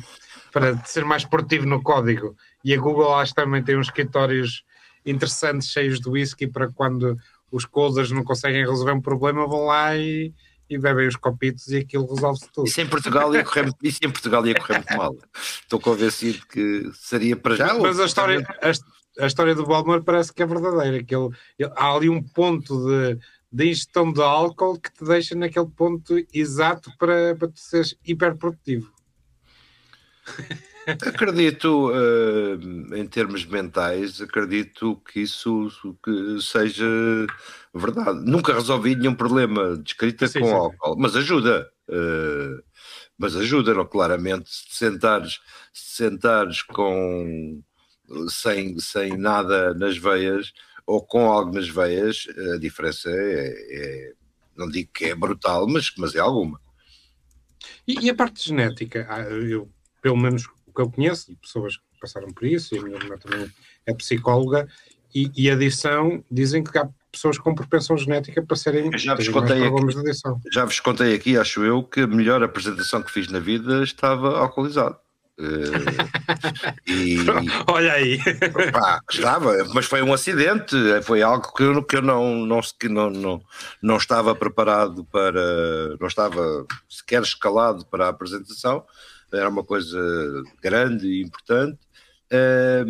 para ser mais esportivo no código e a Google acho que também tem uns escritórios interessantes cheios de whisky para quando os coders não conseguem resolver um problema vão lá e e bebem os copitos e aquilo resolve-se tudo. Isso em Portugal ia correr, isso em Portugal ia correr muito mal. Estou convencido que seria para já. Mas a história, a, a, história do Balmer parece que é verdadeira. Que ele, ele, há ali um ponto de, de ingestão de álcool que te deixa naquele ponto exato para, para tu seres hiperprodutivo. Acredito, uh, em termos mentais, acredito que isso que seja verdade. Nunca resolvi nenhum problema de escrita sim, com sim. álcool, mas ajuda. Uh, mas ajuda, não? claramente, se sentares, se sentares com sem, sem nada nas veias ou com algo nas veias, a diferença é, é não digo que é brutal, mas, mas é alguma. E, e a parte genética, ah, eu, pelo menos o que eu conheço, e pessoas que passaram por isso, e a minha irmã também é psicóloga, e, e adição, dizem que há pessoas com propensão genética para serem já vos contei aqui, Já vos contei aqui, acho eu, que a melhor apresentação que fiz na vida estava alcoolizado. Uh, e, Olha aí, pá, estava, mas foi um acidente, foi algo que eu, que eu não, não, que não, não, não estava preparado para, não estava sequer escalado para a apresentação, era uma coisa grande e importante. Uh,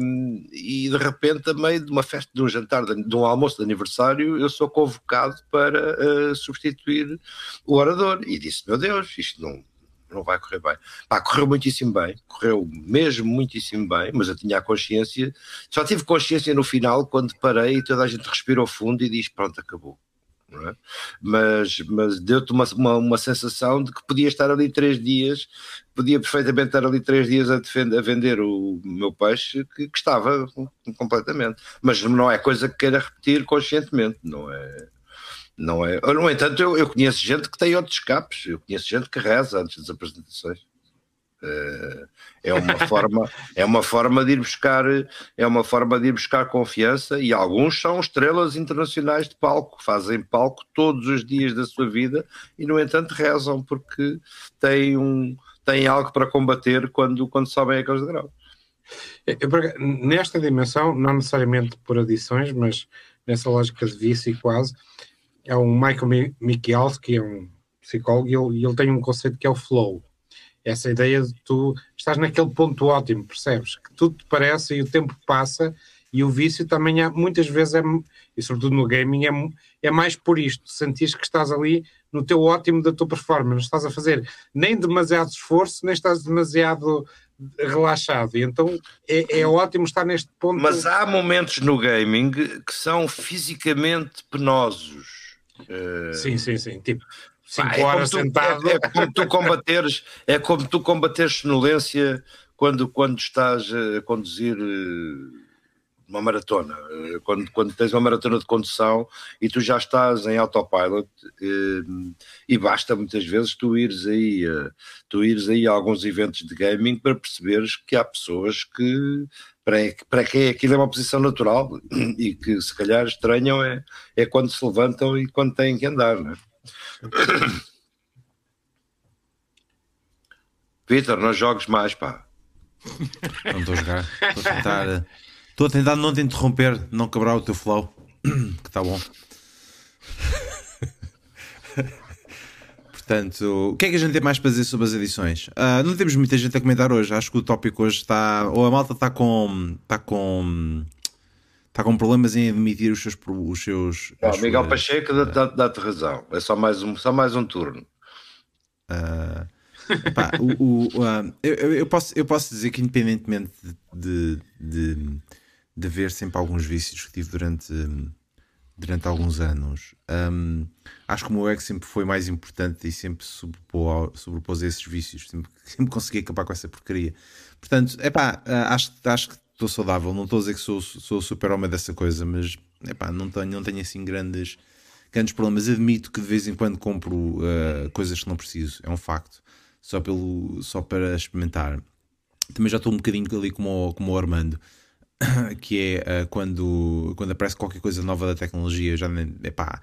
e de repente, a meio de uma festa, de um jantar, de, de um almoço de aniversário, eu sou convocado para uh, substituir o orador. E disse: Meu Deus, isto não, não vai correr bem. Pá, correu muitíssimo bem, correu mesmo muitíssimo bem, mas eu tinha a consciência, só tive consciência no final quando parei e toda a gente respirou fundo e diz: Pronto, acabou é? mas, mas deu-te uma, uma, uma, sensação de que podia estar ali três dias, podia perfeitamente estar ali três dias a, defender, a vender o meu peixe que, que, estava completamente, mas não é coisa que queira repetir conscientemente, não é? Não é. No entanto, eu, eu conheço gente que tem outros escapes, eu conheço gente que reza antes das apresentações. É uma forma é uma forma de ir buscar é uma forma de ir buscar confiança e alguns são estrelas internacionais de palco fazem palco todos os dias da sua vida e no entanto rezam porque têm um têm algo para combater quando quando sobem aqueles degraus nesta dimensão não necessariamente por adições mas nessa lógica de vício quase é um Michael Michalski que é um psicólogo e ele, ele tem um conceito que é o flow essa ideia de tu estás naquele ponto ótimo, percebes? Que tudo te parece e o tempo passa e o vício também é, muitas vezes é, e sobretudo no gaming, é, é mais por isto, sentir que estás ali no teu ótimo da tua performance, não estás a fazer nem demasiado esforço, nem estás demasiado relaxado, e então é, é ótimo estar neste ponto. Mas há momentos no gaming que são fisicamente penosos. Sim, sim, sim. Tipo, 5 é horas tu, sentado. É, é, como tu combateres, é como tu combateres sonolência quando, quando estás a conduzir eh, uma maratona. Eh, quando, quando tens uma maratona de condução e tu já estás em autopilot e, eh, e basta muitas vezes tu ires aí, tu ires aí a alguns eventos de gaming para perceberes que há pessoas que para, para quem aquilo é uma posição natural e que se calhar estranham é, é quando se levantam e quando têm que andar, não é? Vitor, não jogues mais, pá. Não estou a jogar. Estou a tentar. Tentar não te interromper, não quebrar o teu flow. Que está bom. Portanto, o que é que a gente tem mais para dizer sobre as edições? Uh, não temos muita gente a comentar hoje. Acho que o tópico hoje está. Ou a malta está com. Está com está com problemas em admitir os seus. Os seus oh, Miguel suas, Pacheco dá-te dá razão, é só mais um, só mais um turno. Uh, epá, o, o, uh, eu, eu, posso, eu posso dizer que, independentemente de, de, de, de ver sempre alguns vícios que tive durante. Durante alguns anos. Um, acho que o meu ego sempre foi mais importante e sempre sobrepôs, sobrepôs a esses vícios, sempre, sempre consegui acabar com essa porcaria. Portanto, é pá, ah, acho, acho que estou saudável. Não estou a dizer que sou, sou super-homem dessa coisa, mas é pá, não tenho, não tenho assim grandes, grandes problemas. Admito que de vez em quando compro uh, coisas que não preciso, é um facto, só, pelo, só para experimentar. Também já estou um bocadinho ali como o, como o Armando que é uh, quando, quando aparece qualquer coisa nova da tecnologia, já epá,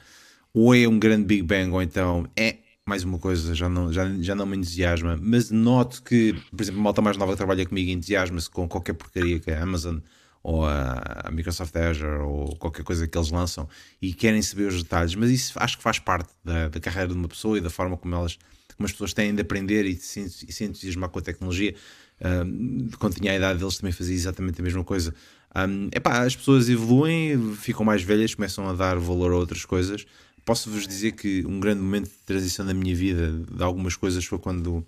ou é um grande Big Bang, ou então é mais uma coisa, já não, já, já não me entusiasma, mas noto que, por exemplo, a malta mais nova que trabalha comigo entusiasma-se com qualquer porcaria que a Amazon ou a, a, Microsoft Azure ou qualquer coisa que eles lançam e querem saber os detalhes, mas isso acho que faz parte da, da carreira de uma pessoa e da forma como elas como as pessoas têm de aprender e se, e se entusiasmar com a tecnologia um, quando tinha a idade deles também fazia exatamente a mesma coisa. Um, epá, as pessoas evoluem, ficam mais velhas, começam a dar valor a outras coisas. Posso-vos dizer que um grande momento de transição da minha vida, de algumas coisas, foi quando,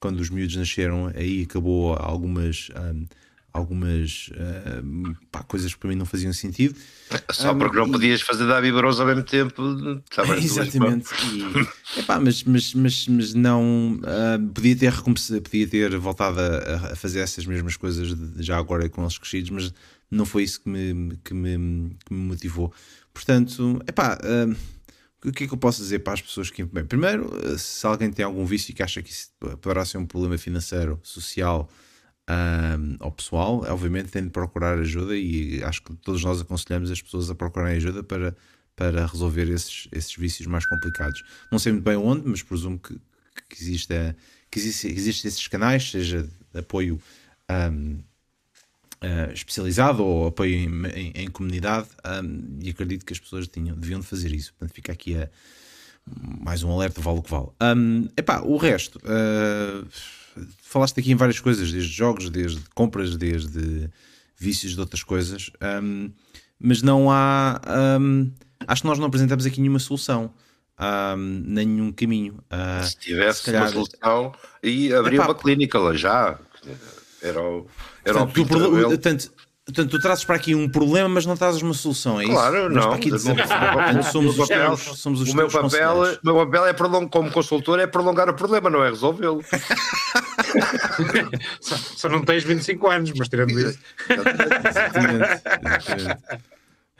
quando os miúdos nasceram. Aí acabou algumas. Um, algumas uh, pá, coisas que para mim não faziam sentido. Só um, porque não podias fazer Davi Barroso ao mesmo tempo. Exatamente. E, epá, mas, mas, mas, mas não uh, podia ter podia ter voltado a, a, fazer essas mesmas coisas já agora com eles crescidos, mas não foi isso que me, que me, que me motivou. Portanto, epá, uh, o que é que eu posso dizer para as pessoas que. Bem, primeiro, se alguém tem algum vício que acha que isso poderá ser um problema financeiro, social um, ao pessoal, obviamente tem de procurar ajuda e acho que todos nós aconselhamos as pessoas a procurarem ajuda para, para resolver esses, esses vícios mais complicados. Não sei muito bem onde, mas presumo que, que, que existe, existem esses canais, seja de apoio um, uh, especializado ou apoio em, em, em comunidade, um, e acredito que as pessoas tinham, deviam de fazer isso. Portanto, fica aqui a, mais um alerta, vale o que vale. Um, epá, o resto. Uh, falaste aqui em várias coisas, desde jogos, desde compras, desde vícios de outras coisas, um, mas não há. Um, acho que nós não apresentamos aqui nenhuma solução. Um, nenhum caminho. Uh, se tivesse se calhar... uma solução e abrir uma clínica lá já era o, era portanto, o tanto, Portanto, tu trazes para aqui um problema, mas não trazes uma solução, é isso? Claro, não. Aqui dizer, não. somos, os papel, somos os o meu papel, meu papel é prolong, como consultor é prolongar o problema, não é resolvê-lo. só, só, não tens 25 anos, mas tirando isso. Exatamente, exatamente.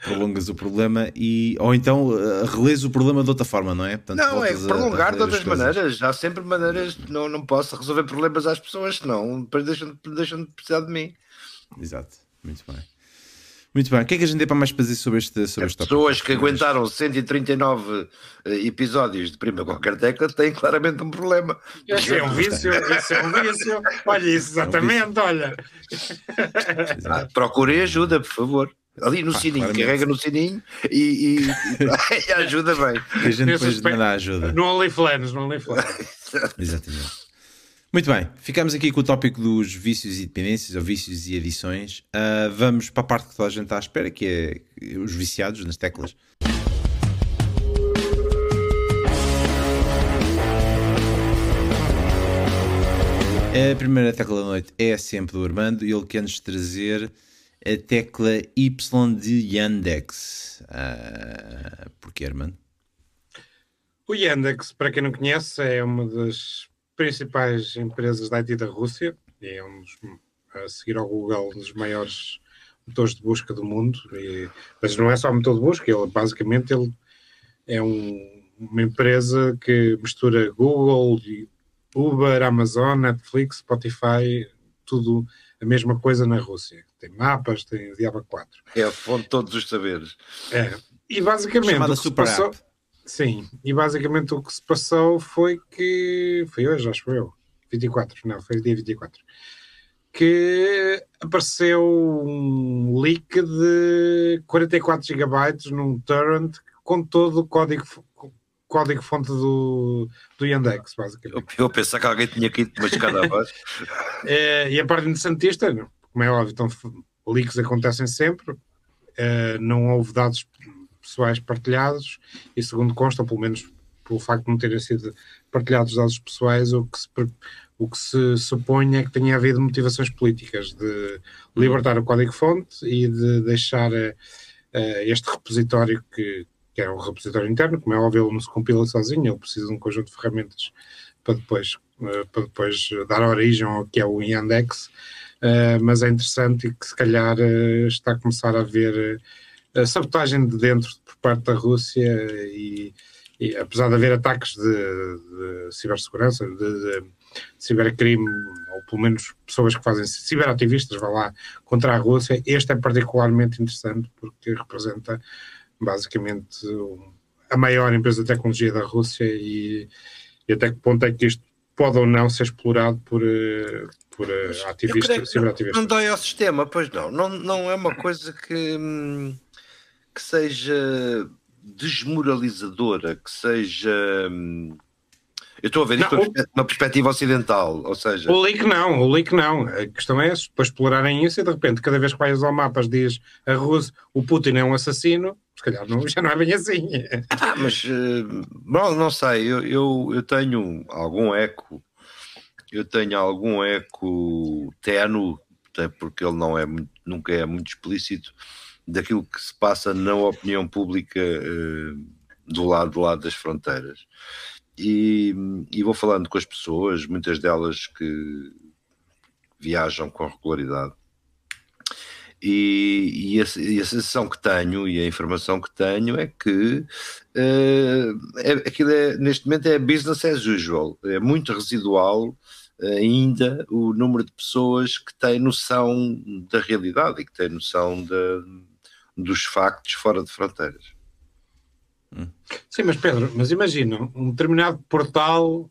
Prolongas o problema e ou então uh, relês o problema de outra forma, não é? Portanto, não, é prolongar a, a de outras maneiras. Há sempre maneiras, não, não posso resolver problemas às pessoas, senão depois deixam, deixam de precisar de mim. Exato. Muito bem. Muito bem. O que é que a gente tem para mais fazer sobre este, sobre este pessoas que aguentaram 139 eh, episódios de Prima Qualquer Tecla têm claramente um problema. Esse é um vício, esse é um vício. Olha isso, exatamente, olha. Ah, procurem ajuda, por favor. Ali no Pá, sininho, claramente. carrega no sininho e, e, e ajuda bem. E a gente depois manda ajuda. No OnlyFans, no OnlyFans. Exatamente. Muito bem, ficamos aqui com o tópico dos vícios e dependências, ou vícios e adições. Uh, vamos para a parte que toda a gente está à espera, que é os viciados nas teclas. A primeira tecla da noite é sempre do Armando e ele quer-nos trazer a tecla Y de Yandex. Uh, porquê, Armando? O Yandex, para quem não conhece, é uma das principais empresas da IT da Rússia, é um dos, a seguir ao Google, um dos maiores motores de busca do mundo, e, mas não é só motor de busca, ele basicamente ele é um, uma empresa que mistura Google, Uber, Amazon, Netflix, Spotify, tudo a mesma coisa na Rússia. Tem mapas, tem o Diaba 4. É a fonte de todos os saberes. É. E basicamente Chamada o que Super passou, App. Sim, e basicamente o que se passou foi que. Foi hoje, acho eu. 24, não, foi dia 24. Que apareceu um leak de 44 GB num torrent com todo o código, código fonte do, do Yandex, basicamente. Eu, eu pensava que alguém tinha caído uma escada abaixo. é, e a parte interessantista, como é óbvio, então, leaks acontecem sempre, uh, não houve dados pessoais partilhados e segundo consta, pelo menos pelo facto de não terem sido partilhados dados pessoais, o que se, o que se supõe é que tenha havido motivações políticas de libertar o código-fonte e de deixar uh, este repositório que, que é um repositório interno, como é óbvio, ele não se compila sozinho, ele precisa de um conjunto de ferramentas para depois, uh, para depois dar origem ao que é o Yandex, uh, mas é interessante e que se calhar está a começar a haver sabotagem de dentro por parte da Rússia e e apesar de haver ataques de, de cibersegurança, de, de, cibercrime, ou pelo menos pessoas que fazem ciberativistas, vá lá, contra a Rússia, este é particularmente interessante porque representa basicamente a maior empresa de tecnologia da Rússia e, e até que ponto é que isto pode ou não ser explorado por, eh, por eh, ativistas, ciberativistas. Não, não dói ao sistema, pois não. Não, não é uma coisa que, que seja desmoralizadora, que seja. Hum, eu estou a ver isto numa perspectiva ocidental, ou seja... O leak não, o leak não. A questão é depois explorarem isso e de repente, cada vez que vais ao mapas diz a Rússia, o Putin é um assassino, se calhar não, já não é bem assim. Ah, mas, uh, bom, não sei, eu, eu, eu tenho algum eco, eu tenho algum eco terno, até porque ele não é, nunca é muito explícito, daquilo que se passa na opinião pública uh, do, lado, do lado das fronteiras. E, e, vou falando com as pessoas, muitas delas que viajam com regularidade. E, e, a, e, a, sensação que tenho e a informação que tenho é que uh, é, aquilo é, neste momento é business as usual, é muito residual ainda o número de pessoas que têm noção da realidade e que têm noção da, dos factos fora de fronteiras. Hum. Sim, mas Pedro, mas imagina um determinado portal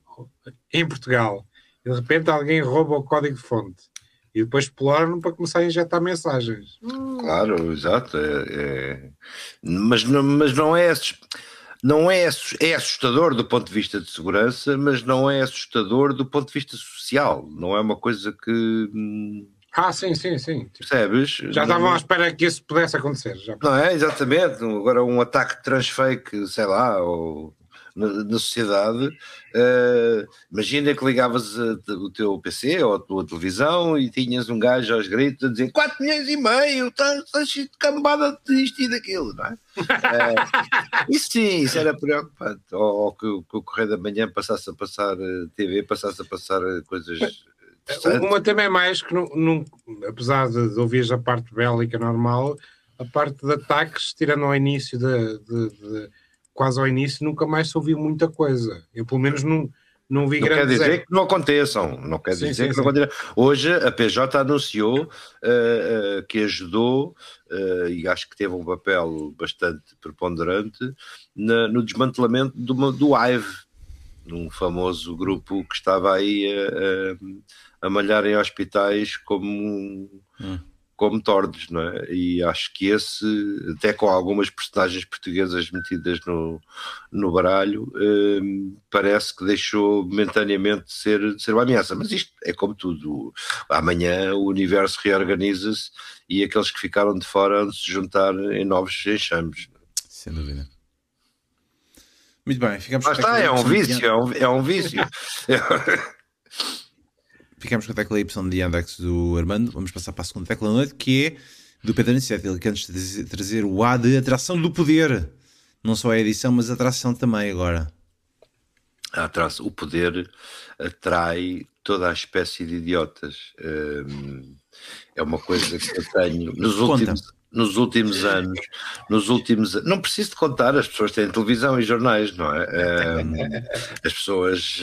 em Portugal e de repente alguém rouba o código de fonte e depois exploram para começar a injetar mensagens. Claro, exato. É, é... Mas, não, mas não é não é, é assustador do ponto de vista de segurança, mas não é assustador do ponto de vista social. Não é uma coisa que hum, ah, sim, sim, sim. Percebes? Já estavam à espera que isso pudesse acontecer. Já. Não é? Exatamente. Agora um ataque de transfake, sei lá, ou na, na sociedade. Uh, imagina que ligavas a, o teu PC ou a tua televisão e tinhas um gajo aos gritos a dizer 4 milhões e meio, estás tá de cambada disto e daquilo, não é? uh, isso sim, isso era preocupante. Ou, ou que, que, o Correio da Manhã passasse a passar eh, TV, passasse a passar coisas uma também mais que, não, não, apesar de, de ouvir a parte bélica normal, a parte de ataques, tirando ao início, de, de, de, quase ao início, nunca mais se ouviu muita coisa. Eu, pelo menos, não, não vi não quer dizer exemplo. que não aconteçam. Não quer sim, dizer sim, que não aconteçam. Hoje a PJ anunciou uh, uh, que ajudou, uh, e acho que teve um papel bastante preponderante, na, no desmantelamento do, do AIVE, num famoso grupo que estava aí a, malhar em hospitais como, hum. como tordos, não é? E acho que esse, até com algumas personagens portuguesas metidas no, no baralho, hum, parece que deixou momentaneamente de ser, de ser uma ameaça. Mas isto é como tudo. Amanhã o universo reorganiza-se e aqueles que ficaram de fora vão se juntar em novos enxames. Sem dúvida. Muito bem, ficamos Mas está, é um vício, é um, é um vício. ficamos com a tecla Y de Yandex do Armando. Vamos passar para a segunda tecla da noite, que é do Pedro Aniceto. Ele quer nos trazer o A de atração do poder. Não só a edição, mas a atração também agora. O poder atrai toda a espécie de idiotas. Hum, é uma coisa que eu tenho nos últimos, nos últimos anos, nos últimos não preciso de contar, as pessoas têm televisão e jornais, não é? as pessoas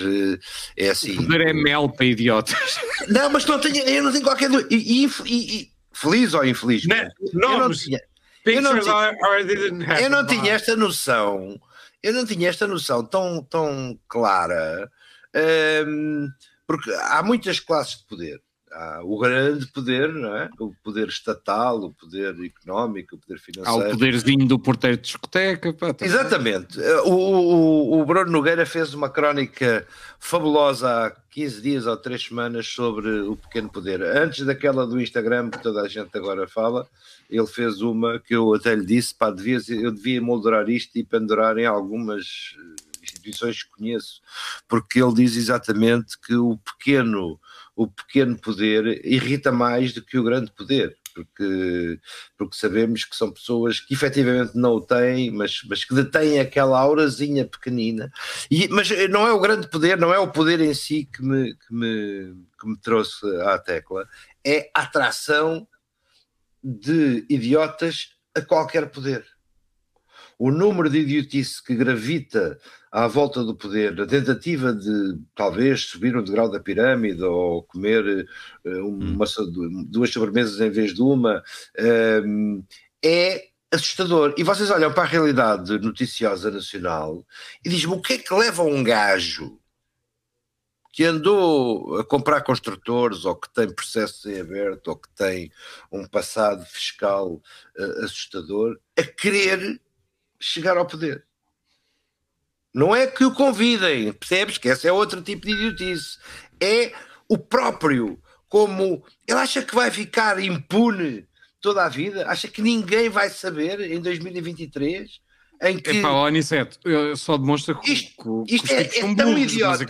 é assim. O poder é mel para idiotas. Não, mas não tenho, eu não tenho qualquer dúvida. E, e, e, feliz ou infeliz? Não, eu não tinha. Eu não tinha, eu não tinha esta noção, eu não tinha esta noção tão, tão clara, porque há muitas classes de poder há o grande poder, não é? o poder estatal, o poder económico, o poder financeiro. Há o poderzinho do porteiro de discoteca. Pá, tá Exatamente. O, o, o Bruno Nogueira fez uma crónica fabulosa há 15 dias ou 3 semanas sobre o pequeno poder. Antes daquela do Instagram que toda a gente agora fala, ele fez uma que eu até lhe disse, pá, devia, eu devia moldurar isto e pendurar em algumas instituições que conheço, porque ele diz exatamente que o pequeno, o pequeno poder irrita mais do que o grande poder. Porque, porque sabemos que são pessoas que efetivamente não o têm, mas, mas que detêm aquela aurazinha pequenina. E, mas não é o grande poder, não é o poder em si que me, que me, que me trouxe à tecla, é a atração de idiotas a qualquer poder o número de idiotice que gravita à volta do poder, a tentativa de talvez subir um degrau da pirâmide ou comer uh, uma, duas sobremesas em vez de uma, uh, é assustador. E vocês olham para a realidade noticiosa nacional e dizem o que é que leva um gajo que andou a comprar construtores ou que tem processo em aberto ou que tem um passado fiscal uh, assustador a querer chegar ao poder. Não é que o convidem, percebes? Que esse é outro tipo de idiotice. É o próprio, como ele acha que vai ficar impune toda a vida, acha que ninguém vai saber em 2023 em que. Epá, ó, Aniceto, só demonstra que, isto, que, isto é, é tão burros, idiota.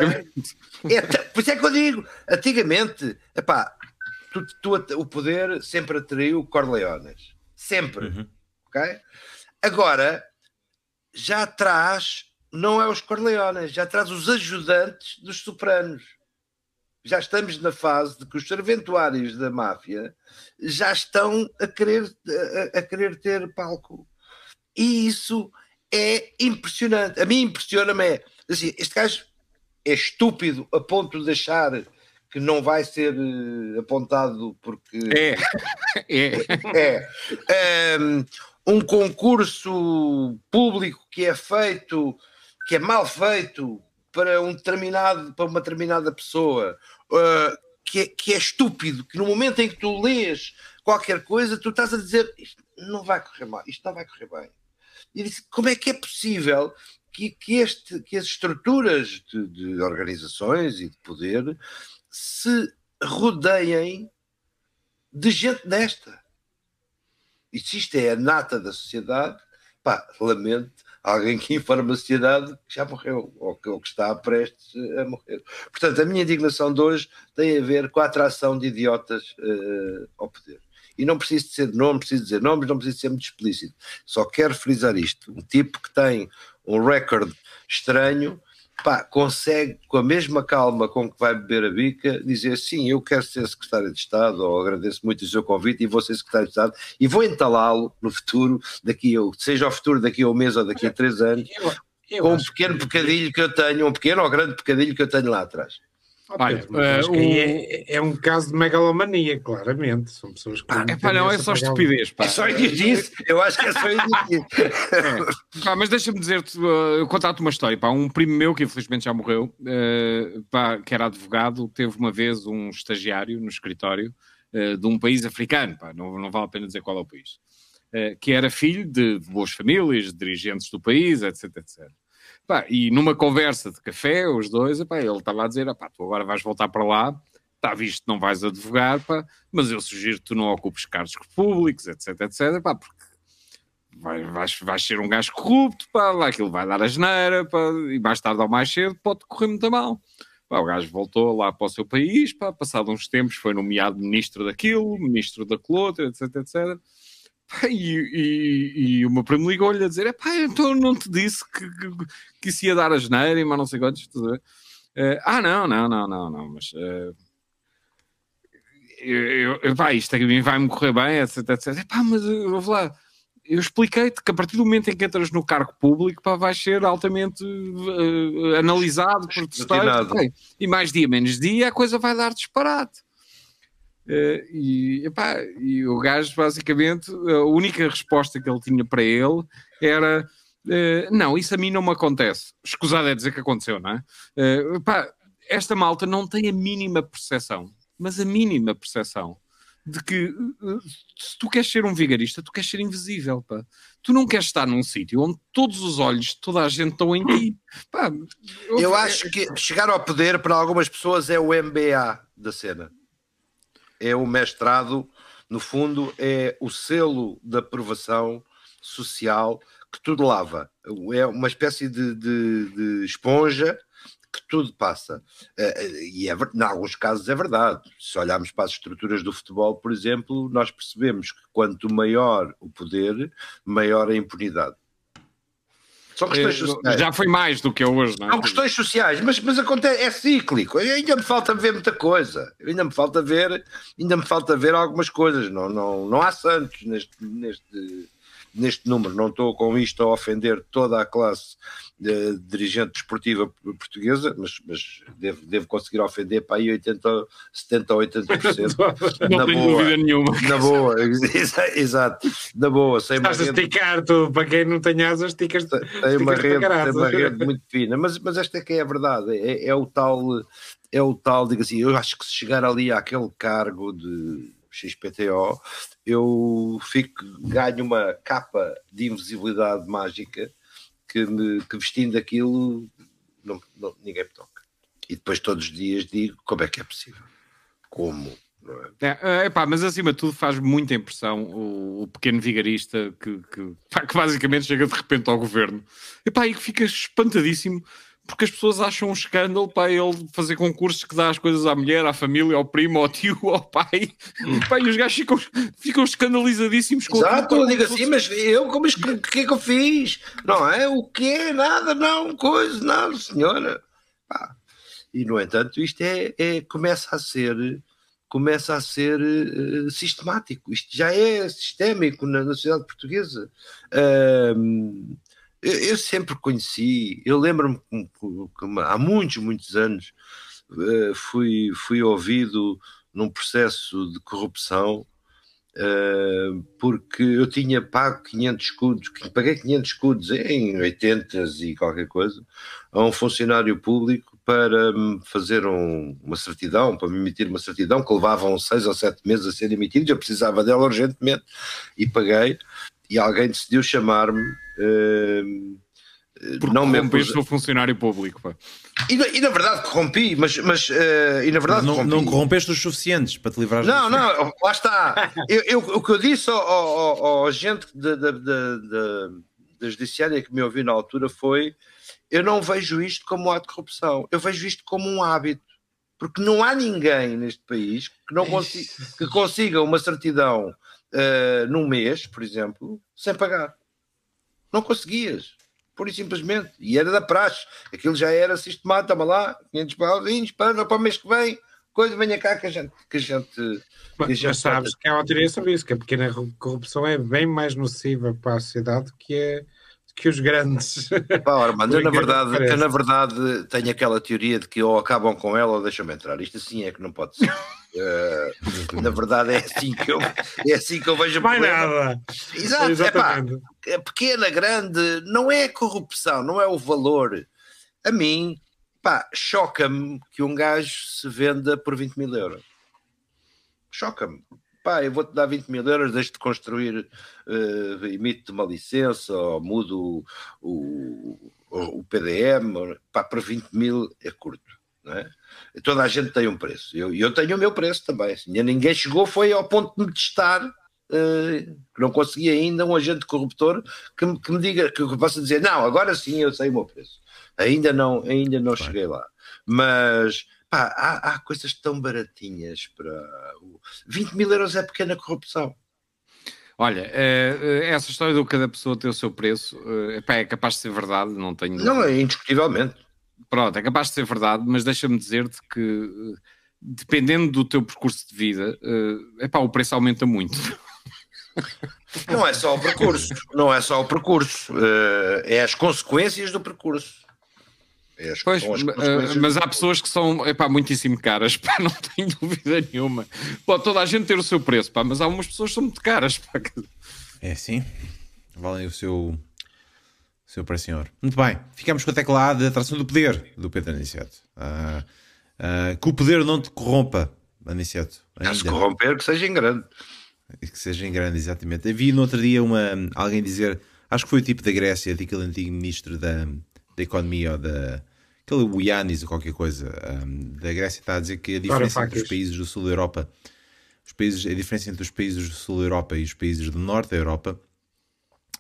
É, por isso é que eu digo, antigamente, epá, tu, tu, o poder sempre atraiu Corleones. Sempre. Uhum. Ok? Agora, já traz, não é os Corleones, já traz os ajudantes dos sopranos. Já estamos na fase de que os serventuários da máfia já estão a querer, a, a querer ter palco. E isso é impressionante. A mim impressiona-me é, assim, este gajo é estúpido a ponto de achar que não vai ser uh, apontado porque é é, é. Um, um concurso público que é feito, que é mal feito para um determinado, para uma determinada pessoa, uh, que, é, que é estúpido, que no momento em que tu lês qualquer coisa, tu estás a dizer isto não vai correr mal, isto não vai correr bem. E disse, como é que é possível que, que, este, que as estruturas de, de organizações e de poder se rodeiem de gente desta? E se isto é a nata da sociedade, pá, lamento alguém que informa a sociedade que já morreu ou que, ou que, está prestes a morrer. Portanto, a minha indignação de hoje tem a ver com a atração de idiotas uh, ao poder. E não preciso de ser nome, preciso dizer nomes, não preciso ser muito explícito. Só quero frisar isto. Um tipo que tem um recorde estranho pá, consegue, com a mesma calma com que vai beber a bica, dizer sim, eu quero ser secretário de Estado, ou agradeço muito o seu convite e vou ser secretário de Estado, e vou entalá-lo no futuro, daqui a, seja ao futuro daqui a um mês ou daqui a três anos, eu, eu com um pequeno que... pecadilho que eu tenho, um pequeno ou grande pecadilho que eu tenho lá atrás. Olha, uh, é, é, um caso de megalomania, claramente. São pessoas que. Ah, pá, não é só estupidez. Pá. É só idiotice. Eu acho que é só idiotice. é. Pá, mas deixa-me dizer-te, uh, contar-te uma história. Pá. Um primo meu, que infelizmente já morreu, uh, pá, que era advogado, teve uma vez um estagiário no escritório uh, de um país africano. Pá. Não, não vale a pena dizer qual é o país. Uh, que era filho de, de boas famílias, de dirigentes do país, etc, etc. Pá, e numa conversa de café, os dois, pá, ele estava a dizer: pá, tu agora vais voltar para lá, está visto que não vais advogar, pá, mas eu sugiro que tu não ocupes cargos públicos, etc, etc, pá, porque vai, vais, vais ser um gajo corrupto, pá, aquilo vai dar a geneira, pá, e mais tarde ou mais cedo pode correr muito mal. Pá, o gajo voltou lá para o seu país, pá, passado uns tempos foi nomeado ministro daquilo, ministro daquilo outro, etc, etc. E, e, e o meu primo ligou-lhe a dizer: pá, então não te disse que, que, que isso ia dar a geneira, mas não sei quantos. Uh, ah, não, não, não, não, não, mas. Uh, eu, eu, pá, isto aqui vai-me correr bem, etc, etc. Pá, mas eu vou lá. Eu expliquei-te que a partir do momento em que entras no cargo público, pá, vais ser altamente uh, analisado por testado. E mais dia, menos dia, a coisa vai dar disparate. Uh, e, epá, e o gajo, basicamente, a única resposta que ele tinha para ele era: uh, Não, isso a mim não me acontece. Escusado é dizer que aconteceu, não é? Uh, epá, esta malta não tem a mínima percepção, mas a mínima percepção de que se tu queres ser um vigarista, tu queres ser invisível, pá. Tu não queres estar num sítio onde todos os olhos, toda a gente estão em ti. Pá, eu, eu acho que chegar ao poder para algumas pessoas é o MBA da cena. É o mestrado, no fundo, é o selo da aprovação social que tudo lava. É uma espécie de, de, de esponja que tudo passa. Uh, e é, em alguns casos é verdade. Se olharmos para as estruturas do futebol, por exemplo, nós percebemos que quanto maior o poder, maior a impunidade. São questões eh, sociais. Já foi mais do que é hoje, não é? São questões sociais, mas, mas acontece, é cíclico. Ainda me falta ver muita coisa. Ainda me falta ver, ainda me falta ver algumas coisas. Não, não, não há santos neste, neste, neste número. Não estou com isto a ofender toda a classe de, dirigente desportiva portuguesa, mas, mas devo, devo conseguir ofender para aí 80, 70 ou 80%. não tenho boa, dúvida nenhuma. Na boa, exato, na boa. Sem Estás a esticar tu, para quem não tem asas, esticas tem, uma rede, tem uma rede muito fina, mas, mas esta é que é a verdade, é, é o tal, é o tal, digo assim, eu acho que se chegar ali àquele cargo de XPTO, eu fico, ganho uma capa de invisibilidade mágica que, me, que vestindo aquilo não, não, ninguém me toca. E depois todos os dias digo como é que é possível. Como? É? É, epá, mas acima de tudo faz muita impressão o, o pequeno vigarista que, que, que, basicamente chega de repente ao governo epá, e que fica espantadíssimo porque as pessoas acham um escândalo para ele fazer concursos que dá as coisas à mulher, à família, ao primo, ao tio, ao pai. Hum. E os gajos ficam, ficam escandalizadíssimos com Exato, eu digo assim, mas eu, como o que é que eu fiz? Não é? O que Nada, não, coisa, não, senhora. Pá. E no entanto, isto é, é, começa a ser começa a ser uh, sistemático. Isto já é sistémico na, na sociedade portuguesa. Uh, eu, eu sempre conheci, eu lembro-me que, há muitos, muitos anos uh, fui, fui ouvido num processo de corrupção uh, porque eu tinha pago 500 escudos, paguei 500 escudos em 80 e qualquer coisa, a um funcionário público para fazer um, uma certidão, para me emitir uma certidão que levavam seis ou sete meses a ser emitida, eu precisava dela urgentemente e paguei e alguém decidiu chamar-me. Uh, Porque não corrompeste o funcionário público. Pá. E, e, na verdade corrompi, mas, mas uh, e na verdade não, não corrompeste os suficientes para te livrar Não, não, lá está. eu, eu, o que eu disse ao, ao, ao agente da judiciária que me ouviu na altura foi: eu não vejo isto como um ato de corrupção, eu vejo isto como um hábito. Porque não há ninguém neste país que, não consiga, que consiga uma certidão uh, num mês, por exemplo, sem pagar. Não conseguias, pura e simplesmente. E era da praxe. Aquilo já era sistemático, toma lá, 500 pauzinhos, para, para o mês que vem, coisa, venha cá que a gente. Que a gente, mas, a gente mas sabes que há uma teoria sobre isso, que a pequena corrupção é bem mais nociva para a sociedade que é que os grandes. Pá, Armando, eu na, verdade, eu na verdade tenho aquela teoria de que ou acabam com ela ou deixam-me entrar. Isto assim é que não pode ser. Uh, na verdade é assim que eu, é assim que eu vejo a Mais nada. Exato, Exatamente. é pequena, grande, não é corrupção, não é o valor. A mim, pá, choca-me que um gajo se venda por 20 mil euros. Choca-me pá, eu vou-te dar 20 mil euros, deixo de construir, uh, emito uma licença, ou mudo o, o, o PDM, pá, para 20 mil é curto, não é? Toda a gente tem um preço, eu, eu tenho o meu preço também, assim, ninguém chegou, foi ao ponto de me testar, uh, que não consegui ainda um agente corruptor que, me, que me diga, que possa dizer, não, agora sim eu sei o meu preço, ainda não, ainda não cheguei lá, mas Pá, há, há, coisas tão baratinhas para. 20 mil euros é pequena corrupção. Olha, eh, eh, essa história do cada pessoa ter o seu preço é capaz de ser verdade, não tenho. Não, é indiscutivelmente. Pronto, é capaz de ser verdade, mas deixa-me dizer-te que dependendo do teu percurso de vida, epá, o preço aumenta muito. Não é só o percurso, não é só o percurso, é as consequências do percurso. É pois, uh, mas há pessoas que são epá, muitíssimo caras, pá, não tenho dúvida nenhuma. Pode toda a gente ter o seu preço, pá, mas há umas pessoas que são muito caras. Pá. É assim, valem o seu, seu preço, senhor. Muito bem, ficamos com a tecla A da atração do poder do Pedro Aniceto. Uh, uh, que o poder não te corrompa, aniceto. Se corromper, que seja em grande. Que seja em grande, exatamente. Eu vi no outro dia uma, alguém dizer, acho que foi o tipo da Grécia, daquele antigo ministro da, da Economia ou da. aquele Yanis ou qualquer coisa um, da Grécia, está a dizer que a diferença entre os países do sul da Europa, os países, a diferença entre os países do sul da Europa e os países do norte da Europa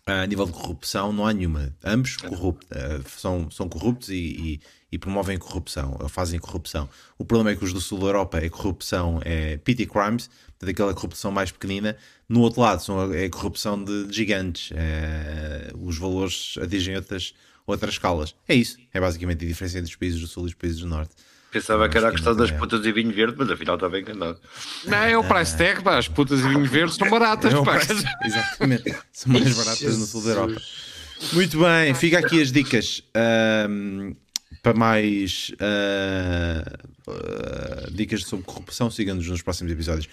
a nível de corrupção não há nenhuma. Ambos corrupt, uh, são, são corruptos e, e, e, promovem corrupção, ou fazem corrupção. O problema é que os do sul da Europa é corrupção, é petty crimes, daquela corrupção mais pequenina. No outro lado são, é corrupção de, de gigantes. É, os valores atingem outras, outras escalas. É isso. É basicamente a diferença entre os países do sul e os países do norte. Pensava que era a questão das putas e vinho verde, mas afinal está bem enganado. Não, é o price tag, pá. As putas e vinho verde são baratas, é pá. Price, exatamente. São mais baratas no sul da Europa. Muito bem, fica aqui as dicas um, para mais uh, uh, dicas sobre corrupção. Sigam-nos nos próximos episódios.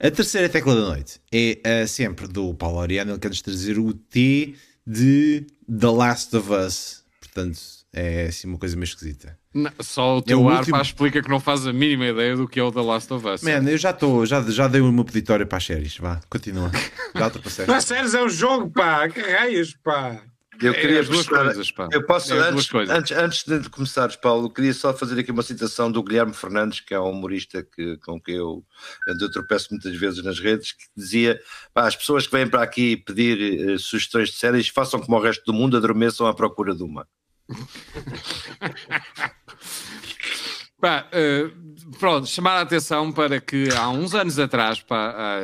A terceira tecla da noite é uh, sempre do Paulo Ariano. Ele quer-nos trazer o T de The Last of Us. Portanto, é assim uma coisa meio esquisita. Não, só o é teu é o ar último... explica que não faz a mínima ideia do que é o The Last of Us. Man, eu já estou, já, já dei uma peditória para as séries. Vá, continua. Já ultrapassei. As séries é um jogo, pá. Que raios, pá. Eu é, queria é duas coisas, pá. Eu posso, é antes, antes, antes de começares, Paulo, queria só fazer aqui uma citação do Guilherme Fernandes, que é um humorista que, com quem eu, eu tropeço muitas vezes nas redes, que dizia: pá, as pessoas que vêm para aqui pedir uh, sugestões de séries façam como o resto do mundo, adormeçam à procura de uma. Pá, uh, pronto, chamar a atenção para que há uns anos atrás, pá, há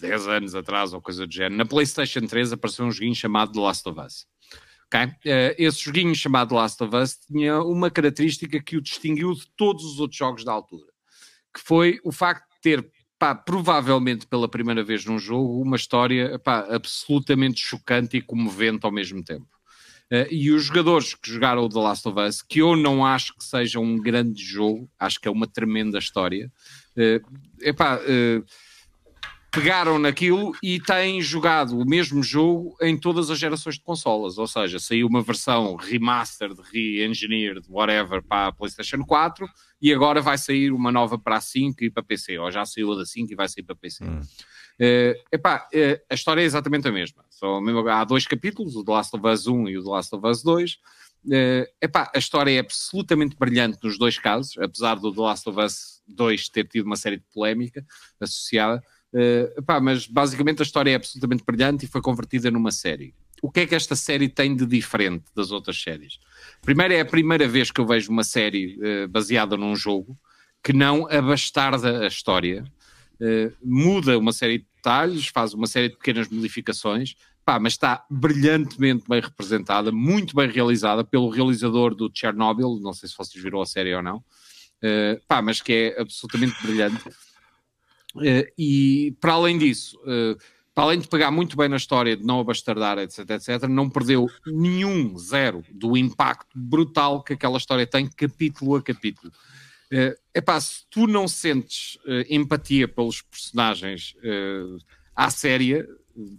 10 anos atrás ou coisa do género, na PlayStation 3 apareceu um joguinho chamado The Last of Us. Okay? Uh, esse joguinho chamado The Last of Us tinha uma característica que o distinguiu de todos os outros jogos da altura, que foi o facto de ter, pá, provavelmente pela primeira vez num jogo, uma história pá, absolutamente chocante e comovente ao mesmo tempo. Uh, e os jogadores que jogaram o The Last of Us, que eu não acho que seja um grande jogo, acho que é uma tremenda história, uh, epá, uh, pegaram naquilo e têm jogado o mesmo jogo em todas as gerações de consolas. Ou seja, saiu uma versão remastered, re-engineered, whatever, para a PlayStation 4 e agora vai sair uma nova para a 5 e para PC. Ou já saiu a da 5 e vai sair para PC. Hum. Uh, epá, uh, a história é exatamente a mesma. Só, mesmo, há dois capítulos, o The Last of Us 1 e o The Last of Us 2. Uh, epá, a história é absolutamente brilhante nos dois casos, apesar do The Last of Us 2 ter tido uma série de polémica associada. Uh, epá, mas basicamente a história é absolutamente brilhante e foi convertida numa série. O que é que esta série tem de diferente das outras séries? Primeiro, é a primeira vez que eu vejo uma série uh, baseada num jogo que não abastarda a história, uh, muda uma série de detalhes, faz uma série de pequenas modificações, pá, mas está brilhantemente bem representada, muito bem realizada pelo realizador do Chernobyl, não sei se vocês viram a série ou não, uh, pá, mas que é absolutamente brilhante. Uh, e para além disso, para além de pegar muito bem na história, de não abastardar, etc, etc, não perdeu nenhum zero do impacto brutal que aquela história tem, capítulo a capítulo. É epá, se tu não sentes uh, empatia pelos personagens uh, à séria,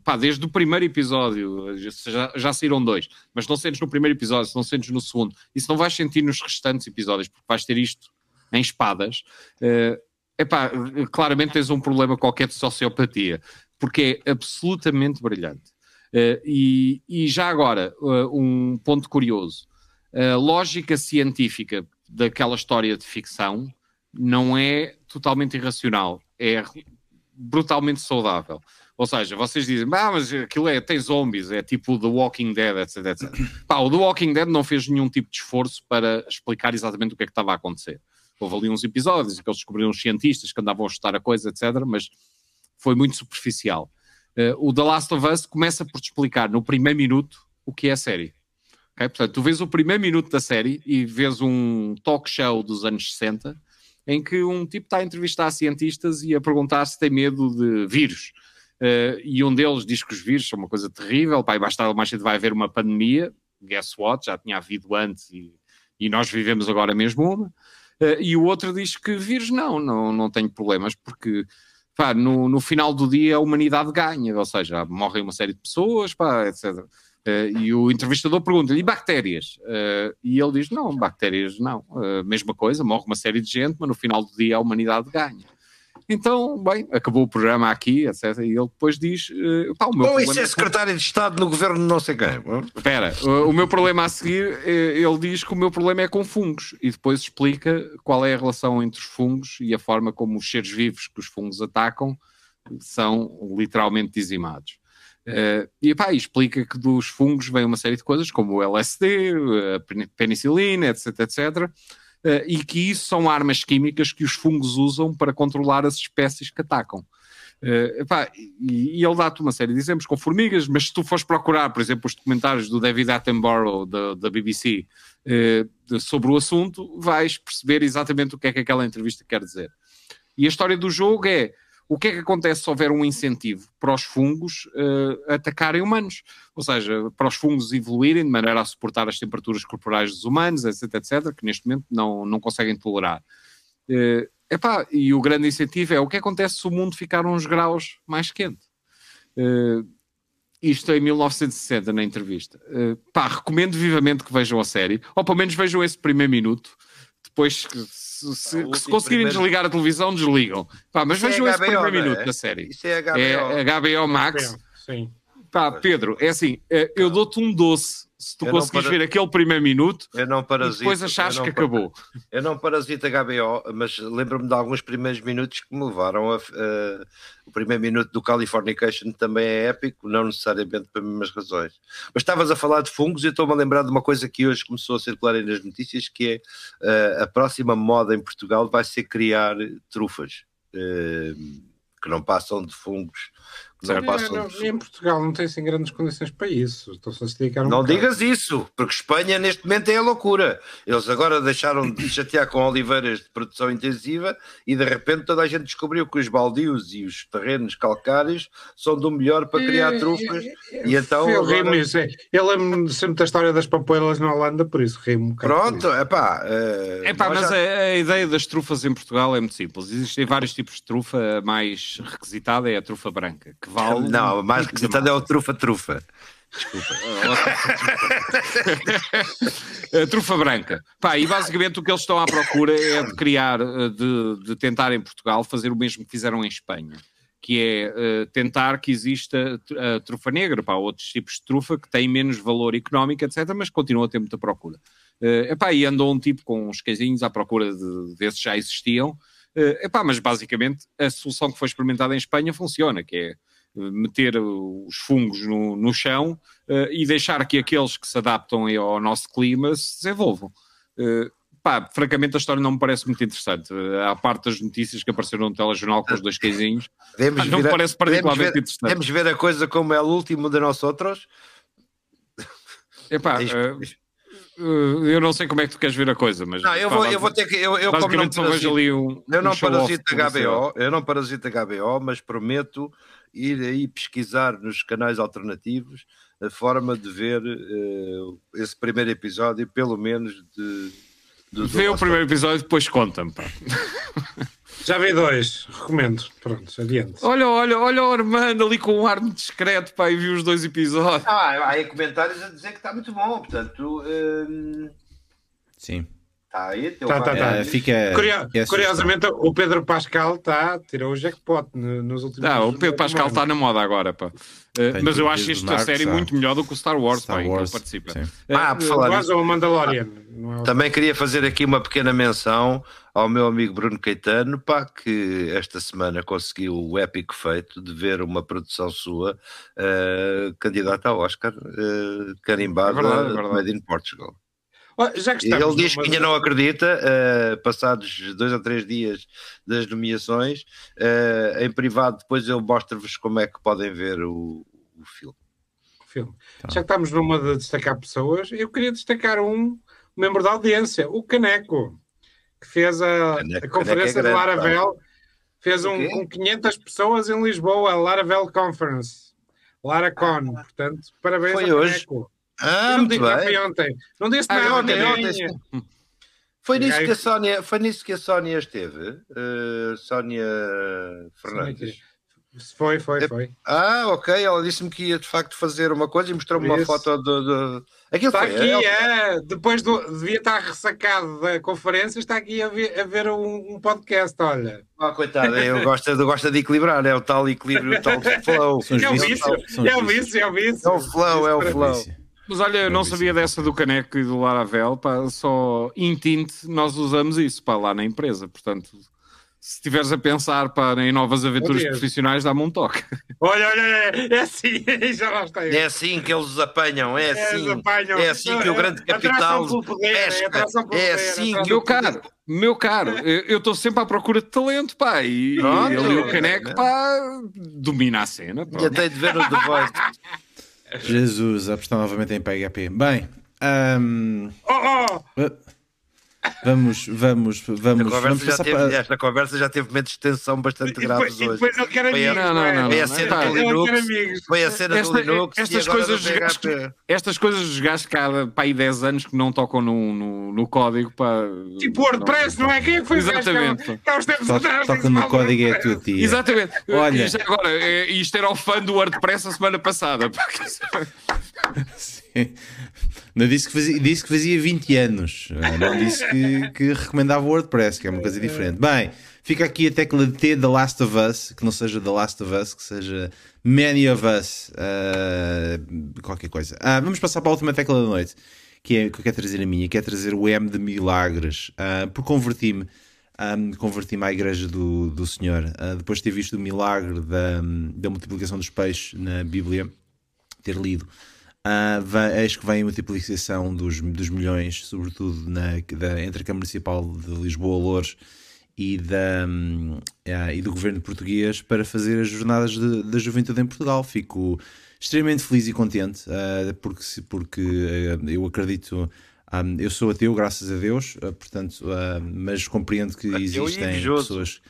pá, desde o primeiro episódio, já, já saíram dois, mas não sentes no primeiro episódio, se não sentes no segundo, e se não vais sentir nos restantes episódios, porque vais ter isto em espadas, uh, epá, claramente tens um problema qualquer de sociopatia, porque é absolutamente brilhante. Uh, e, e, já agora, uh, um ponto curioso: a lógica científica daquela história de ficção não é totalmente irracional, é brutalmente saudável. Ou seja, vocês dizem, ah, mas aquilo é, tem zombies, é tipo The Walking Dead, etc, etc. Pá, o The Walking Dead não fez nenhum tipo de esforço para explicar exatamente o que é que estava a acontecer. Houve ali uns episódios em que eles descobriram os cientistas que andavam a estudar a coisa, etc, mas foi muito superficial. Uh, o The Last of Us começa por te explicar no primeiro minuto o que é a série. Okay? Portanto, tu vês o primeiro minuto da série e vês um talk show dos anos 60 em que um tipo está a entrevistar cientistas e a perguntar se tem medo de vírus. Uh, e um deles diz que os vírus são uma coisa terrível, pá, e mais tarde mais cedo vai haver uma pandemia, guess what, já tinha havido antes e, e nós vivemos agora mesmo uma. Uh, e o outro diz que vírus não, não, não tem problemas, porque pá, no, no final do dia a humanidade ganha, ou seja, morrem uma série de pessoas, pá, etc. Uh, e o entrevistador pergunta-lhe, e bactérias? Uh, e ele diz, não, bactérias não. Uh, mesma coisa, morre uma série de gente, mas no final do dia a humanidade ganha. então, bem, acabou o programa aqui, etc. E ele depois diz: uh, pá, o meu Bom, isso é secretário de Estado no governo de não sei quem. Espera, o, o meu problema a seguir, ele diz que o meu problema é com fungos e depois explica qual é a relação entre os fungos e a forma como os seres vivos que os fungos atacam são literalmente dizimados. Uh, e pá, explica que dos fungos vem uma série de coisas, como o LSD, a penicilina, etc, etc, uh, e que isso são armas químicas que os fungos usam para controlar as espécies que atacam. Uh, epá, e, e, ele dá-te uma série de exemplos com formigas, mas se tu fores procurar, por exemplo, os documentários do David Attenborough da, da BBC uh, sobre o assunto, vais perceber exatamente o que é que aquela entrevista quer dizer. E a história do jogo é o que é que acontece se houver um incentivo para os fungos uh, atacarem humanos? Ou seja, para os fungos evoluírem de maneira a suportar as temperaturas corporais dos humanos, etc, etc, que neste momento não, não conseguem tolerar. Uh, epá, e o grande incentivo é o que acontece se o mundo ficar uns graus mais quente. Uh, isto em 1960, na entrevista. Uh, pá, recomendo vivamente que vejam a série, ou pelo menos vejam esse primeiro minuto. Depois, se, se, se conseguirem primeiro... desligar a televisão, desligam. Pá, mas Isso é vejam é esse primeiro minuto é? da série. Isso é HBO. É HBO Max. Sim. Pá, Pedro, é assim, eh, eu dou-te um doce se tu conseguires para... ver aquele primeiro minuto eu parasito, depois achares que para... acabou. Eu não parasito HBO, mas lembro-me de alguns primeiros minutos que me levaram a. Uh, o primeiro minuto do Californication também é épico, não necessariamente pelas mesmas razões. Mas estavas a falar de fungos e estou-me a lembrar de uma coisa que hoje começou a circular aí nas notícias, que é uh, a próxima moda em Portugal vai ser criar trufas. Uh, que não passam de fungos não em Portugal não tem assim grandes condições para isso. Estão a se dedicar um Não bocado. digas isso, porque Espanha neste momento é a loucura. Eles agora deixaram de chatear com oliveiras de produção intensiva e de repente toda a gente descobriu que os baldios e os terrenos calcários são do melhor para criar trufas. e então. Eu agora... rimo isso. Eu lembro sempre da história das papoelas na Holanda, por isso rimo. Pronto, é pá. Uh, epá mas já... a, a, ideia das trufas em Portugal é muito simples. Existem vários tipos de trufa, a mais requisitada é a trufa branca, que vale. Não, mais requisitada é o trufa-trufa. Desculpa. a trufa branca. Pá, e basicamente o que eles estão à procura é de criar, eh, de, de tentar em Portugal fazer o mesmo que fizeram em Espanha, que é uh, tentar que exista a trufa negra, pá, outros tipos de trufa que têm menos valor económico, etc., mas continuam a ter muita procura. Uh, epá, e andou um tipo com uns queijinhos à procura de, desses já existiam, uh, epá, mas basicamente a solução que foi experimentada em Espanha funciona, que é meter os fungos no, no chão uh, e deixar que aqueles que se adaptam ao nosso clima se desenvolvam. Uh, pá, francamente a história não me parece muito interessante. À parte das notícias que apareceram no telejornal com os dois queijinhos, não me parece particularmente ver, interessante. Vamos ver a coisa como é o último de nós outros. Epá, Uh, eu não sei como é que tu queres ver a coisa, mas. Não, eu, vou, eu vou ter que. Eu, eu como não parasito, ali um, eu não um parasito HBO, eu não parasito HBO, mas prometo ir aí pesquisar nos canais alternativos a forma de ver uh, esse primeiro episódio, pelo menos de. de Vê o primeiro episódio e depois conta-me. Já vi dois, recomendo. Pronto, adiante. Olha, olha, olha o Armando ali com um ar discreto, pá, e viu os dois episódios. Ah, há aí comentários a dizer que está muito bom, portanto. Hum... Sim. Está aí, tá, tá, tá. Uh, fica, Curio... Curiosamente, o Pedro Pascal tá, tirou o jackpot nos últimos anos. Ah, o Pedro Pascal está na moda agora, pá. Uh, mas eu acho esta série muito melhor do que o Star Wars, Star pá, Wars, que ele participa. Sim. Uh, ah, por falar Mandalorian. É Também queria fazer aqui uma pequena menção ao meu amigo Bruno Caetano, pá, que esta semana conseguiu o épico feito de ver uma produção sua uh, candidata ao Oscar, uh, carimbada é verdade, é verdade. Made in Portugal. Já que Ele diz que ainda não acredita, uh, passados dois ou três dias das nomeações, uh, em privado, depois ele mostra-vos como é que podem ver o, o filme. O filme. Tá. Já que estamos numa de destacar pessoas, eu queria destacar um membro da audiência, o Caneco, que fez a, Caneco, a conferência é grande, de Laravel, fez um, com 500 pessoas em Lisboa, a Laravel Conference. Laracon, ah, portanto, parabéns Foi hoje. Caneco. Ah, não muito bem. ontem. Não disse ah, nada ontem, ontem. Foi nisso, que a Sónia, foi nisso que a Sónia esteve, uh, Sónia Fernandes. Foi, foi, foi. Ah, ok. Ela disse-me que ia de facto fazer uma coisa e mostrou-me uma foto do. do... Aquilo está foi, aqui, é, é. Depois do, devia estar ressacado da conferência, está aqui a ver, a ver um, um, podcast. Olha, ah, coitado, eu gosto, eu gosto de equilibrar, é o tal equilíbrio, o tal flow. É o vício, é o vício, é o vício. É o flow, é o flow. Mas olha, eu não sabia dessa do caneco e do Laravel, pá, só em tint nós usamos isso para lá na empresa, portanto se estiveres a pensar para em novas aventuras profissionais, dá-me um toque. Olha, olha, é assim, já lá está. É assim que eles os apanham, é assim, apanham. é assim que o grande capital pesca, é assim que meu caro, meu caro, eu estou sempre à procura de talento, pá, e, Pronto, e ali o caneco, pá, domina a cena. Já tenho de ver o The Voice. Jesus, apostar novamente em PHP. Bem, um... oh, oh. Vamos, vamos, vamos. A vamos já teve, para... Esta conversa já teve uma extensão bastante grave hoje. depois ele quer amigos. Não, não, não. Foi a cena do Linux. Foi a cena do Linux. Estas coisas, estas coisas há para aí 10 anos que não tocam no, no, no código. Para, tipo WordPress, não, não é? Quem é que foi Exatamente. Tempos atrás. Toca no código é tu, tia. Exatamente. Olha. E agora, é, isto era o fã do WordPress a semana passada. Sim. Não disse que, fazia, disse que fazia 20 anos. Não disse que, que recomendava WordPress, que é uma coisa diferente. Bem, fica aqui a tecla de T The Last of Us, que não seja The Last of Us, que seja Many of Us, uh, qualquer coisa. Ah, vamos passar para a última tecla da noite, que é que eu quero trazer a minha, que é trazer o M de Milagres, uh, porque converti-me. Um, converti-me à igreja do, do Senhor uh, depois de ter visto o milagre da, da multiplicação dos peixes na Bíblia, ter lido Uh, eis que vem a multiplicação dos, dos milhões, sobretudo na, da, entre a Câmara Municipal de Lisboa-Loures e, da, uh, e do governo português para fazer as jornadas da juventude em Portugal. Fico extremamente feliz e contente uh, porque, porque eu acredito. Um, eu sou ateu, graças a Deus, portanto, mas compreendo que existem pessoas,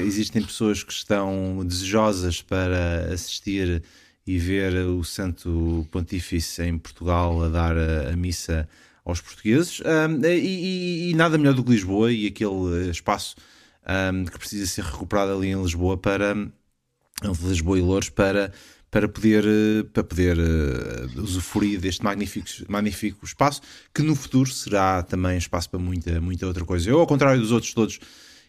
existem pessoas que estão desejosas para assistir e ver o Santo Pontífice em Portugal a dar a, a missa aos portugueses um, e, e, nada melhor do que Lisboa e aquele espaço um, que precisa ser recuperado ali em Lisboa para Lisboa e Louros para para poder, para poder uh, usufruir deste magnífico, magnífico espaço, que no futuro será também espaço para muita, muita outra coisa. Eu, ao contrário dos outros todos,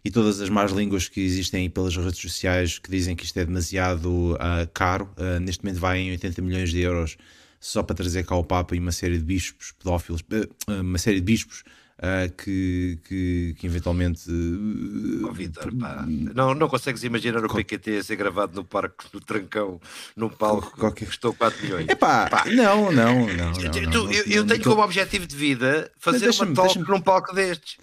e todas as más línguas que existem pelas redes sociais que dizem que isto é demasiado uh, caro. Uh, neste momento vai em 80 milhões de euros só para trazer cá o Papa e uma série de bispos pedófilos, uh, uma série de bispos que, que, que, eventualmente. Oh, Vitor, não, não consegues imaginar o PQT a ser gravado no Parque do Trancão, num palco Qualquer... que custou 4 milhões? Epá, pá. não, não, não. não, não, não eu, eu tenho como objetivo de vida fazer uma talk num palco destes.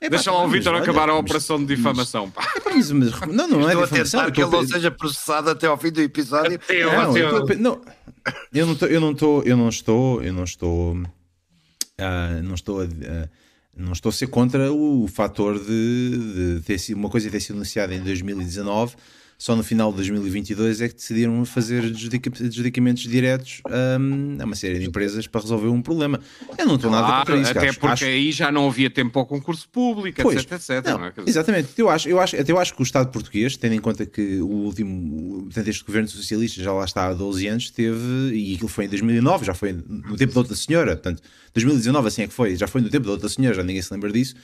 É, Deixa lá o Vitor acabar a operação de difamação. Pá. Mas, mas, não, não é Estou difamação. A que ele não seja processado até ao fim do episódio. Até, não, eu, tô, não, eu não estou, eu não estou, eu não estou, eu não estou, uh, não estou a, uh, não estou a ser contra o, o fator de, de ter sido uma coisa ter sido anunciada em 2019 só no final de 2022 é que decidiram fazer adjudicamentos diretos um, a uma série de empresas para resolver um problema. Eu não estou claro, nada contra isso. Até porque acho... aí já não havia tempo para o concurso público, pois, etc, etc. Não, não é? Exatamente. Eu acho, eu, acho, até eu acho que o Estado português, tendo em conta que o último, portanto, este governo socialista já lá está há 12 anos, teve, e aquilo foi em 2009, já foi no tempo da outra senhora, portanto, 2019 assim é que foi, já foi no tempo da outra senhora, já ninguém se lembra disso.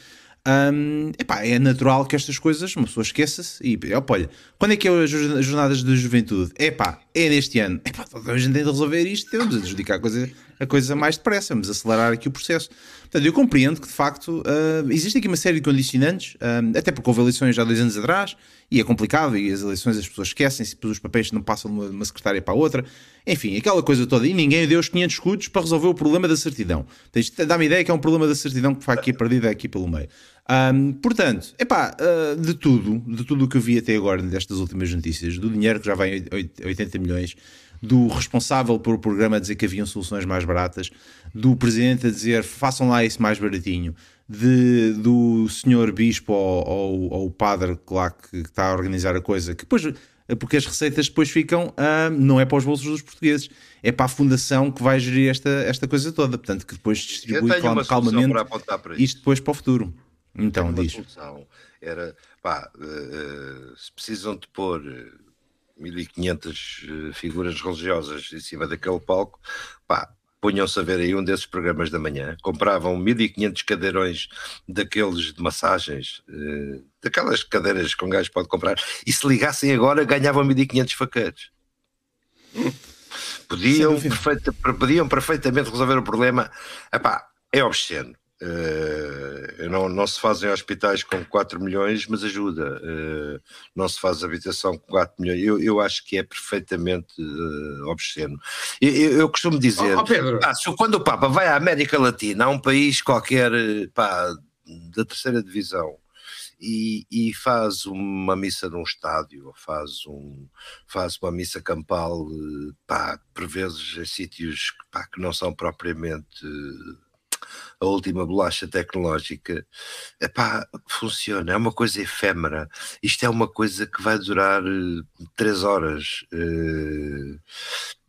Um, epá, é natural que estas coisas uma pessoa esqueça-se e opa, olha, quando é que é as jornadas de juventude? Epá, é neste ano. Epá, a gente tem de resolver isto, temos de adjudicar a coisa, a coisa mais depressa, vamos acelerar aqui o processo. Portanto, eu compreendo que de facto uh, existe aqui uma série de condicionantes, uh, até porque houve eleições já dois anos atrás e é complicado, e as eleições as pessoas esquecem-se, os papéis não passam de uma, secretária para a outra, enfim, aquela coisa toda. E ninguém deu os 500 escudos para resolver o problema da certidão. Dá-me ideia que é um problema da certidão que vai aqui perdida aqui pelo meio. Um, portanto, epá, uh, de tudo, de tudo o que eu vi até agora nestas últimas notícias, do dinheiro que já vai em 80 milhões, do responsável por o programa a dizer que haviam soluções mais baratas, do presidente a dizer façam lá isso mais baratinho, de, do senhor bispo ou, ou, ou padre lá que, está a organizar a coisa, que depois, porque as receitas depois ficam, uh, não é para os bolsos dos portugueses, é para a fundação que vai gerir esta, esta coisa toda, portanto que depois distribui calmamente isto depois para o futuro. Então, diz. Solução era, pá, uh, se precisam de pôr 1500 eh, figuras religiosas em cima daquele palco, pá, punham-se a ver aí um desses programas da manhã, compravam 1500 cadeirões daqueles de massagens, eh, daquelas cadeiras que um gajo pode comprar, e se ligassem agora ganhavam 1500 faqueiros. Podiam, perfeita, podiam perfeitamente resolver o problema. Epá, é obsceno. Uh, não, não se fazem hospitais com 4 milhões, mas ajuda. Uh, não se faz habitação com 4 milhões. Eu, eu acho que é perfeitamente uh, obsceno. Eu, eu, costumo dizer: oh, oh pá, quando o Papa vai à América Latina, a um país qualquer pá, da terceira divisão, e, e, faz uma missa num estádio, ou faz, um, faz uma missa campal, pá, por vezes em sítios pá, que não são propriamente a última bolacha tecnológica, epá, funciona, é uma coisa efêmera. Isto é uma coisa que vai durar uh, três horas. Uh,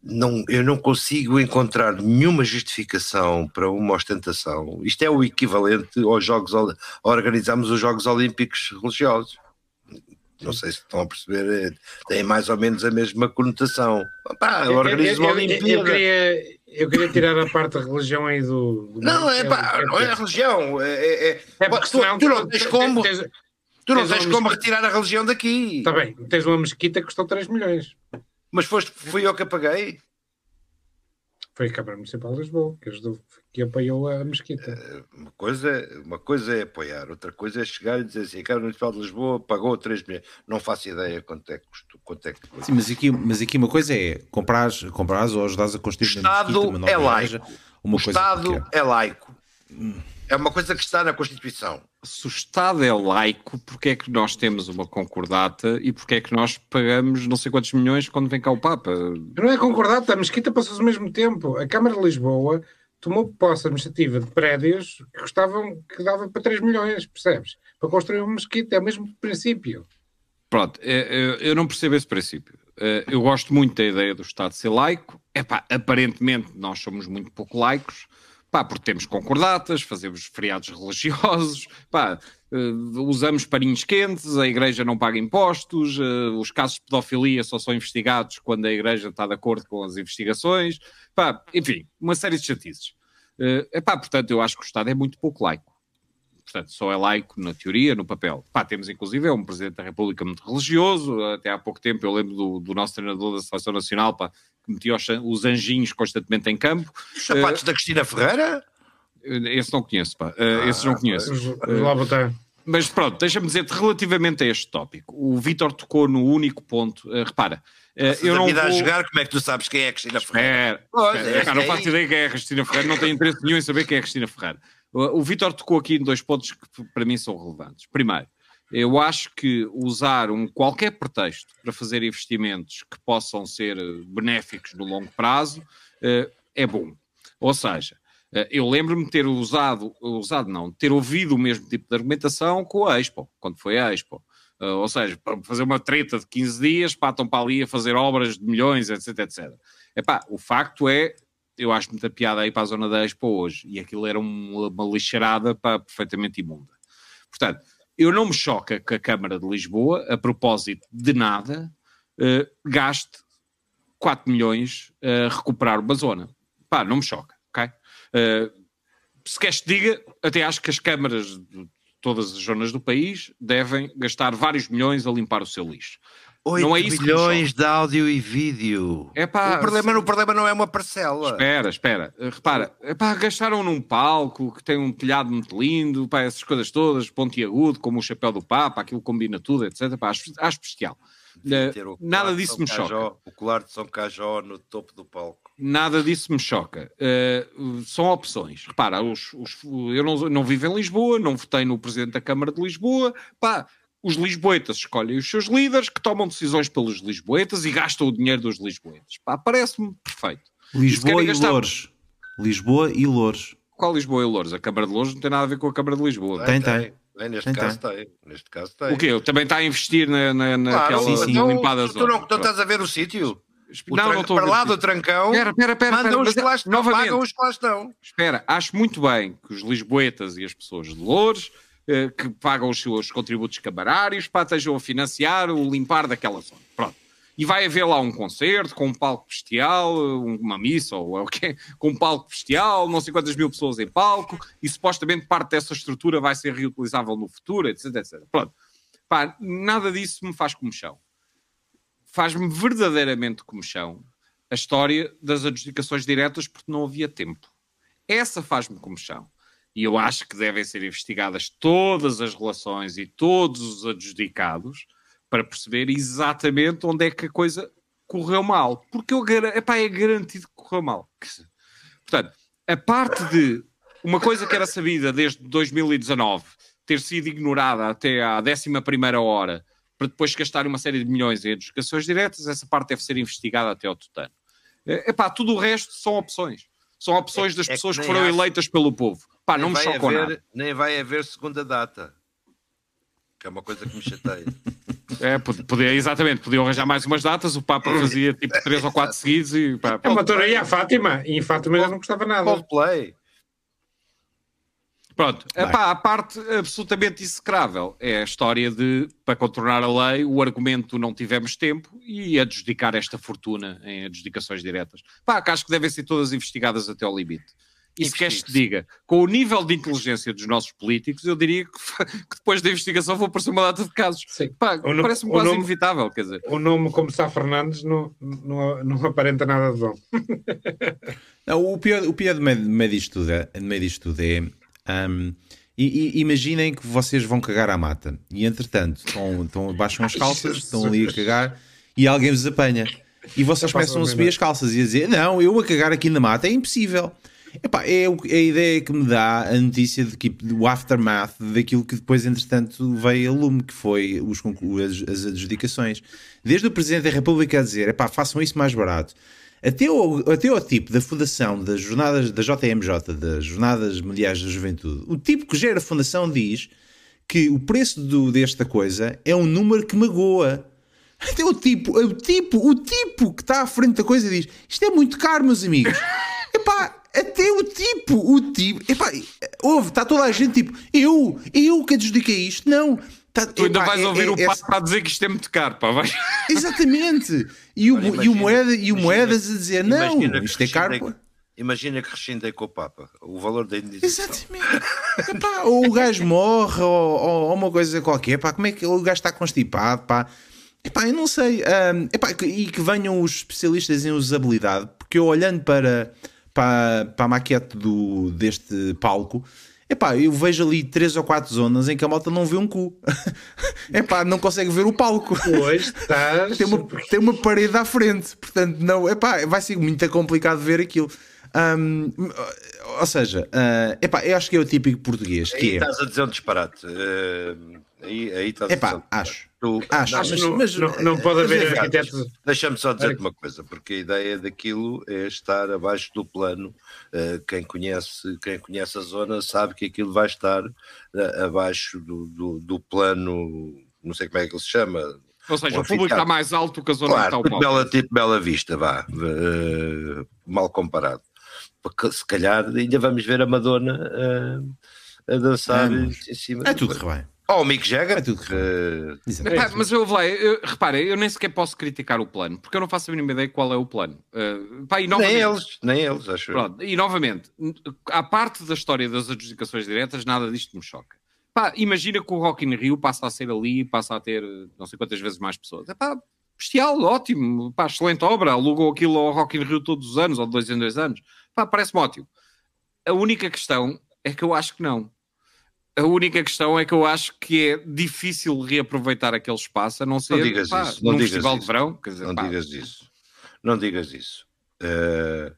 não, eu não consigo encontrar nenhuma justificação para uma ostentação. Isto é o equivalente aos Jogos a organizarmos os Jogos Olímpicos religiosos. Não sei se estão a perceber, é, tem mais ou menos a mesma conotação. Pá, uma Olimpíada. Eu, eu, queria, eu queria tirar a parte da religião aí do. do não, é pá, não é a religião. É, é, é, é porque tu, tu, não tens como. Tens, tu não tens, tens como retirar a religião daqui. Está bem, tens uma mesquita que custou 3 milhões. Mas foste, fui eu que apaguei. Foi a Câmara Municipal de Lisboa que, ajudou, que apoiou a mesquita. Eh, uma coisa, uma coisa é apoiar, outra coisa é chegar e dizer assim: a Câmara Municipal de Lisboa pagou 3 milhões. Não faço ideia quanto é que custou. Quanto é que Sim, mas aqui, mas aqui uma coisa é comprares, comprares ou ajudares a construir o Estado mesquita, é laico. Uma o Estado é laico. É uma coisa que está na Constituição. Se o Estado é laico, porque é que nós temos uma concordata e porque é que nós pagamos não sei quantos milhões quando vem cá o Papa? Não é concordata, a mesquita passou-se ao mesmo tempo. A Câmara de Lisboa tomou posse administrativa de prédios que custavam, que dava para 3 milhões, percebes? Para construir uma mesquita, é o mesmo princípio. Pronto, é, é, eu não percebo esse princípio. É, eu gosto muito da ideia do Estado ser laico. Epá, aparentemente nós somos muito pouco laicos Pá, porque temos concordatas, fazemos feriados religiosos, pá, usamos parinhos quentes, a igreja não paga impostos, os casos de pedofilia só são investigados quando a igreja está de acordo com as investigações, pá, enfim, uma série de chatices. Epá, portanto, eu acho que o Estado é muito pouco laico. Portanto, só é laico na teoria, no papel. Pá, temos inclusive é um Presidente da República muito religioso, até há pouco tempo eu lembro do, do nosso treinador da Seleção Nacional, pá, que metia os, os anjinhos constantemente em campo. Os sapatos uh, da Cristina Ferreira? Esse não conheço, pá. Uh, ah, esses não conheço. Uh, mas pronto, deixa-me dizer-te relativamente a este tópico. O Vítor tocou no único ponto. Uh, repara, uh, eu não vou... a jogar, como é que tu sabes quem é a Cristina Ferreira? É, é, não faço ideia quem é a Cristina Ferreira, não tenho interesse nenhum em saber quem é a Cristina Ferreira. O, Vítor tocou aqui em dois pontos que para mim são relevantes. Primeiro, eu acho que usar um, qualquer pretexto para fazer investimentos que possam ser eh, benéficos no longo prazo uh, é bom. Ou seja, uh, eu lembro-me ter usado, usado não, ter ouvido o mesmo tipo de argumentação com a Expo, quando foi a Expo. Ou seja, para fazer uma treta de 15 dias, patam para ali a fazer obras de milhões, etc, etc. Epá, o facto é, eu acho muita piada aí para a zona da Expo hoje, e aquilo era uma, uma lixarada para, perfeitamente imunda. Portanto, eu não me choca que a Câmara de Lisboa, a propósito de nada, uh, gaste 4 milhões a recuperar uma zona. Pá, não me choca, ok? Uh, se queres te diga, até acho que as câmaras de todas as zonas do país devem gastar vários milhões a limpar o seu lixo. 8 não é isso bilhões de áudio e vídeo. É pá, o, problema, se... o problema não é uma parcela. Espera, espera. Repara, epá, gastaram num palco que tem um telhado muito lindo, pá, essas coisas todas, pontiagudo, como o chapéu do Papa, aquilo combina tudo, etc. Pá, acho, acho bestial. Uh, nada disso me Cajó, choca. O colar de São Cajó no topo do palco. Nada disso me choca. Uh, são opções. Repara, os, os, eu não, não vivo em Lisboa, não votei no Presidente da Câmara de Lisboa. Pá, os lisboetas escolhem os seus líderes que tomam decisões pelos lisboetas e gastam o dinheiro dos lisboetas. Pá, parece-me perfeito. Lisboa e, gastar... Loures. Lisboa e Loures. Qual Lisboa e Loures? A Câmara de Loures não tem nada a ver com a Câmara de Lisboa. Tem, tem. tem. neste, tem, caso tem. neste caso tem. O quê? Também está a investir na, na, naquela claro, sim, sim. limpada tu, zona. Tu não, tu estás a ver o sítio? O não, não estou para lá do trancão, pera, pera, pera, mandam os que lá estão, pagam os que lá estão. Espera, acho muito bem que os lisboetas e as pessoas de Louros que pagam os seus contributos camarários para estejam a financiar o limpar daquela zona. Pronto. e vai haver lá um concerto com um palco bestial, uma missa ou o quê, com um palco bestial, não sei quantas mil pessoas em palco, e supostamente parte dessa estrutura vai ser reutilizável no futuro, etc, etc. Pronto. Pá, nada disso me faz comichão. Faz-me verdadeiramente comichão a história das adjudicações diretas porque não havia tempo. Essa faz-me comichão. E eu acho que devem ser investigadas todas as relações e todos os adjudicados para perceber exatamente onde é que a coisa correu mal. Porque eu, epá, é garantido que correu mal. Portanto, a parte de uma coisa que era sabida desde 2019 ter sido ignorada até à 11 hora para depois gastar uma série de milhões em adjudicações diretas, essa parte deve ser investigada até ao tutano. Epá, tudo o resto são opções. São opções é, das é pessoas que, que foram acho... eleitas pelo povo. Pá, não me chocou nada. Nem vai haver segunda data que é uma coisa que me chateia. É, podia, exatamente, podiam arranjar mais umas datas, o Papa fazia tipo três ou quatro seguidos e pá, É uma toraria a Fátima, e em Fátima já não gostava nada. Coldplay. Pronto, Epá, a parte absolutamente execrável é a história de, para contornar a lei, o argumento não tivemos tempo e adjudicar esta fortuna em adjudicações diretas. Pá, que acho que devem ser todas investigadas até ao limite. E se queres que diga, com o nível de inteligência dos nossos políticos, eu diria que, que depois da investigação vou aparecer uma data de casos. Parece-me quase nome, inevitável. Quer dizer. O nome como Sá Fernandes não, não, não aparenta nada de bom. não, o pior, o pior de meio disto tudo é, de meio disto tudo é um, e, e, imaginem que vocês vão cagar à mata e entretanto estão, estão, baixam as calças, estão ali a cagar e alguém vos apanha. E vocês começam a subir as calças e a dizer: Não, eu a cagar aqui na mata é impossível. Epá, é, é a ideia que me dá a notícia de que, do aftermath daquilo que depois, entretanto, veio a lume, que foi os, as, adjudicações. Desde o Presidente da República a dizer, epá, façam isso mais barato. Até o, até o tipo da fundação das jornadas da JMJ, das Jornadas Mundiais da Juventude, o tipo que gera a fundação diz que o preço do, desta coisa é um número que magoa. Até o tipo, o tipo, o tipo que está à frente da coisa diz: Isto é muito caro, meus amigos. Epá, até o tipo, o tipo, epá, ouve, está toda a gente tipo, eu, eu que adjudiquei isto, não. Tá, tu ainda epá, vais é, ouvir é, o Papa é, a dizer que isto é muito caro, pá, vai. Exatamente. E o, Olha, imagina, e o, moeda, e o Moedas a dizer, não, isto é caro, pá. Imagina que rescindei com o Papa, o valor da indenização. Exatamente. epá, ou o gajo morre, ou, ou, uma coisa qualquer, pá, como é que o gajo está constipado, pá. Epá, eu não sei. Um, epá, e que venham os especialistas em usabilidade, porque eu olhando para para, para a maquete do, deste palco, epá, eu vejo ali três ou quatro zonas em que a moto não vê um cu. epá, não consegue ver o palco. Pois, estás... tem, uma, tem uma parede à frente, portanto, não, epá, vai ser muito complicado ver aquilo. Um, ou seja, uh, epá, eu acho que é o típico português. Que é... estás a dizer um disparate. Uh, aí, aí estás epá, a dizer acho. Tu, acho, mas, não, mas, não, não pode haver arquitetos. Deixa-me só dizer uma coisa, porque a ideia daquilo é estar abaixo do plano. Uh, quem, conhece, quem conhece a zona sabe que aquilo vai estar uh, abaixo do, do, do plano, não sei como é que ele se chama, ou seja, o público está mais alto que a zona claro, está o Bela, tipo Bela Vista, vá, uh, mal comparado porque se calhar ainda vamos ver a Madonna uh, a dançar é, em cima. É tudo que Oh, o Mick Jagger. É tudo que uh, é, Mas eu vou lá, eu, repara, eu nem sequer posso criticar o plano, porque eu não faço a mínima ideia qual é o plano. Uh, pá, nem eles, nem eles, acho. Pronto, e novamente, a parte da história das adjudicações diretas, nada disto me choca. Pá, imagina que o Rock in Rio passa a ser ali, passa a ter não sei quantas vezes mais pessoas. É pá, bestial, ótimo, pá, excelente obra, alugou aquilo ao Rock in Rio todos os anos, ou de dois em dois anos. Pá, parece-me ótimo. A única questão é que eu acho que não. A única questão é que eu acho que é difícil reaproveitar aquele espaço, a não ser não digas pá, isso, não num digas festival isso. de verão. Dizer, não pá. digas isso. Não digas isso. Uh,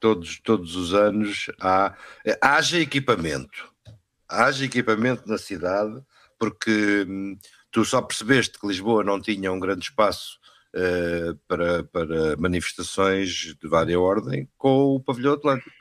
todos, todos os anos há, haja equipamento. Haja equipamento na cidade, porque hum, tu só percebeste que Lisboa não tinha um grande espaço uh, para, para manifestações de várias ordem com o pavilhão Atlântico.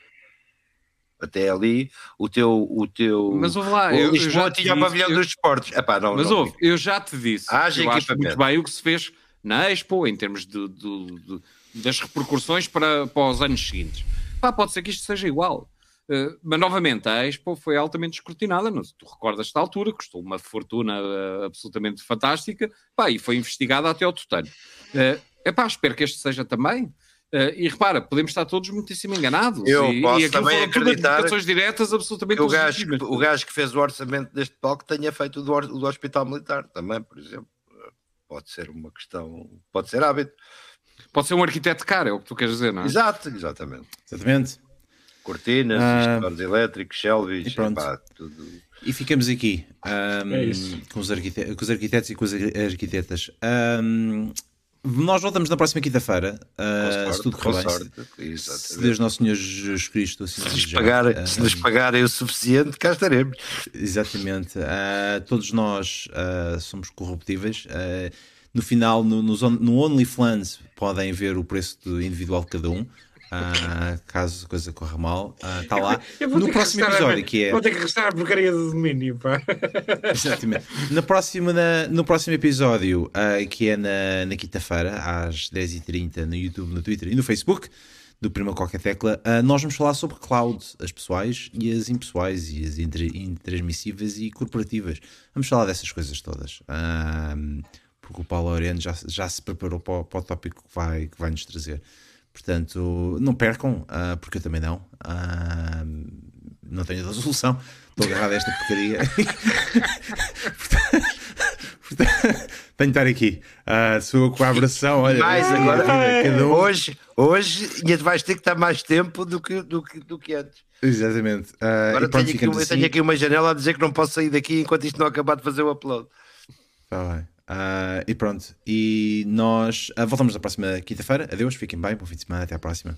Até ali, o teu. O teu mas ouve lá, o eu, Lisboa eu tinha o pavilhão eu, dos esportes. Epá, não, mas não, ouve, eu já te disse. Haja eu acho muito bem o que se fez na Expo, em termos de, de, de das repercussões para, para os anos seguintes. Pá, pode ser que isto seja igual. Uh, mas novamente, a Expo foi altamente escrutinada. Não, tu recordas da altura, custou uma fortuna uh, absolutamente fantástica pá, e foi investigada até ao tutano. Uh, epá, espero que este seja também. Uh, e repara, podemos estar todos muitíssimo enganados. Eu e, posso e também acreditar diretas absolutamente o gajo, o gajo que fez o orçamento deste palco tenha feito o do, o do Hospital Militar também, por exemplo. Pode ser uma questão, pode ser hábito. Pode ser um arquiteto caro, é o que tu queres dizer, não é? Exato, exatamente. Exatamente. Cortinas, ah, elétricos, e. Epá, tudo. e ficamos aqui um, é com, os com, os arquitetos e com as arquitetas. Um, nós voltamos na próxima quinta-feira. Uh, se tudo correr bem. Se Deus Nosso Senhor Jesus Cristo assim se, lhes pagar, uh, se lhes pagarem o suficiente, cá estaremos. Exatamente. Uh, todos nós somos corruptíveis. no final, no, no, no OnlyFans, podem ver o preço individual de cada um. Uh, caso a coisa corra mal, está uh, lá. No próximo episódio, que é. Vou ter que restar a porcaria do domínio, pá. Exatamente. No próximo, na, no próximo episódio, uh, que é na, na quinta-feira, às 10h30, no YouTube, no Twitter e no Facebook, do Prima Qualquer Tecla, nós vamos falar sobre cloud, as pessoais e as impessoais, e as intransmissíveis e corporativas. Vamos falar dessas coisas todas. porque o Paulo Oriano já, já se preparou para, para o tópico que vai, que vai nos trazer. Portanto, não percam, uh, porque eu também não. Uh, não tenho outra solução. Estou agarrado a esta porcaria. tenho de estar aqui. Uh, sou eu com a abração. Olha, mais agora, um... hoje, hoje vais ter que estar mais tempo do que, do que, do que antes. Exatamente. Uh, agora tenho aqui, assim. tenho aqui uma janela a dizer que não posso sair daqui enquanto isto não acabar de fazer o upload. Está bem. Uh, e pronto. E nós uh, voltamos na próxima quinta-feira. Adeus, fiquem bem, bom fim de semana, até à próxima.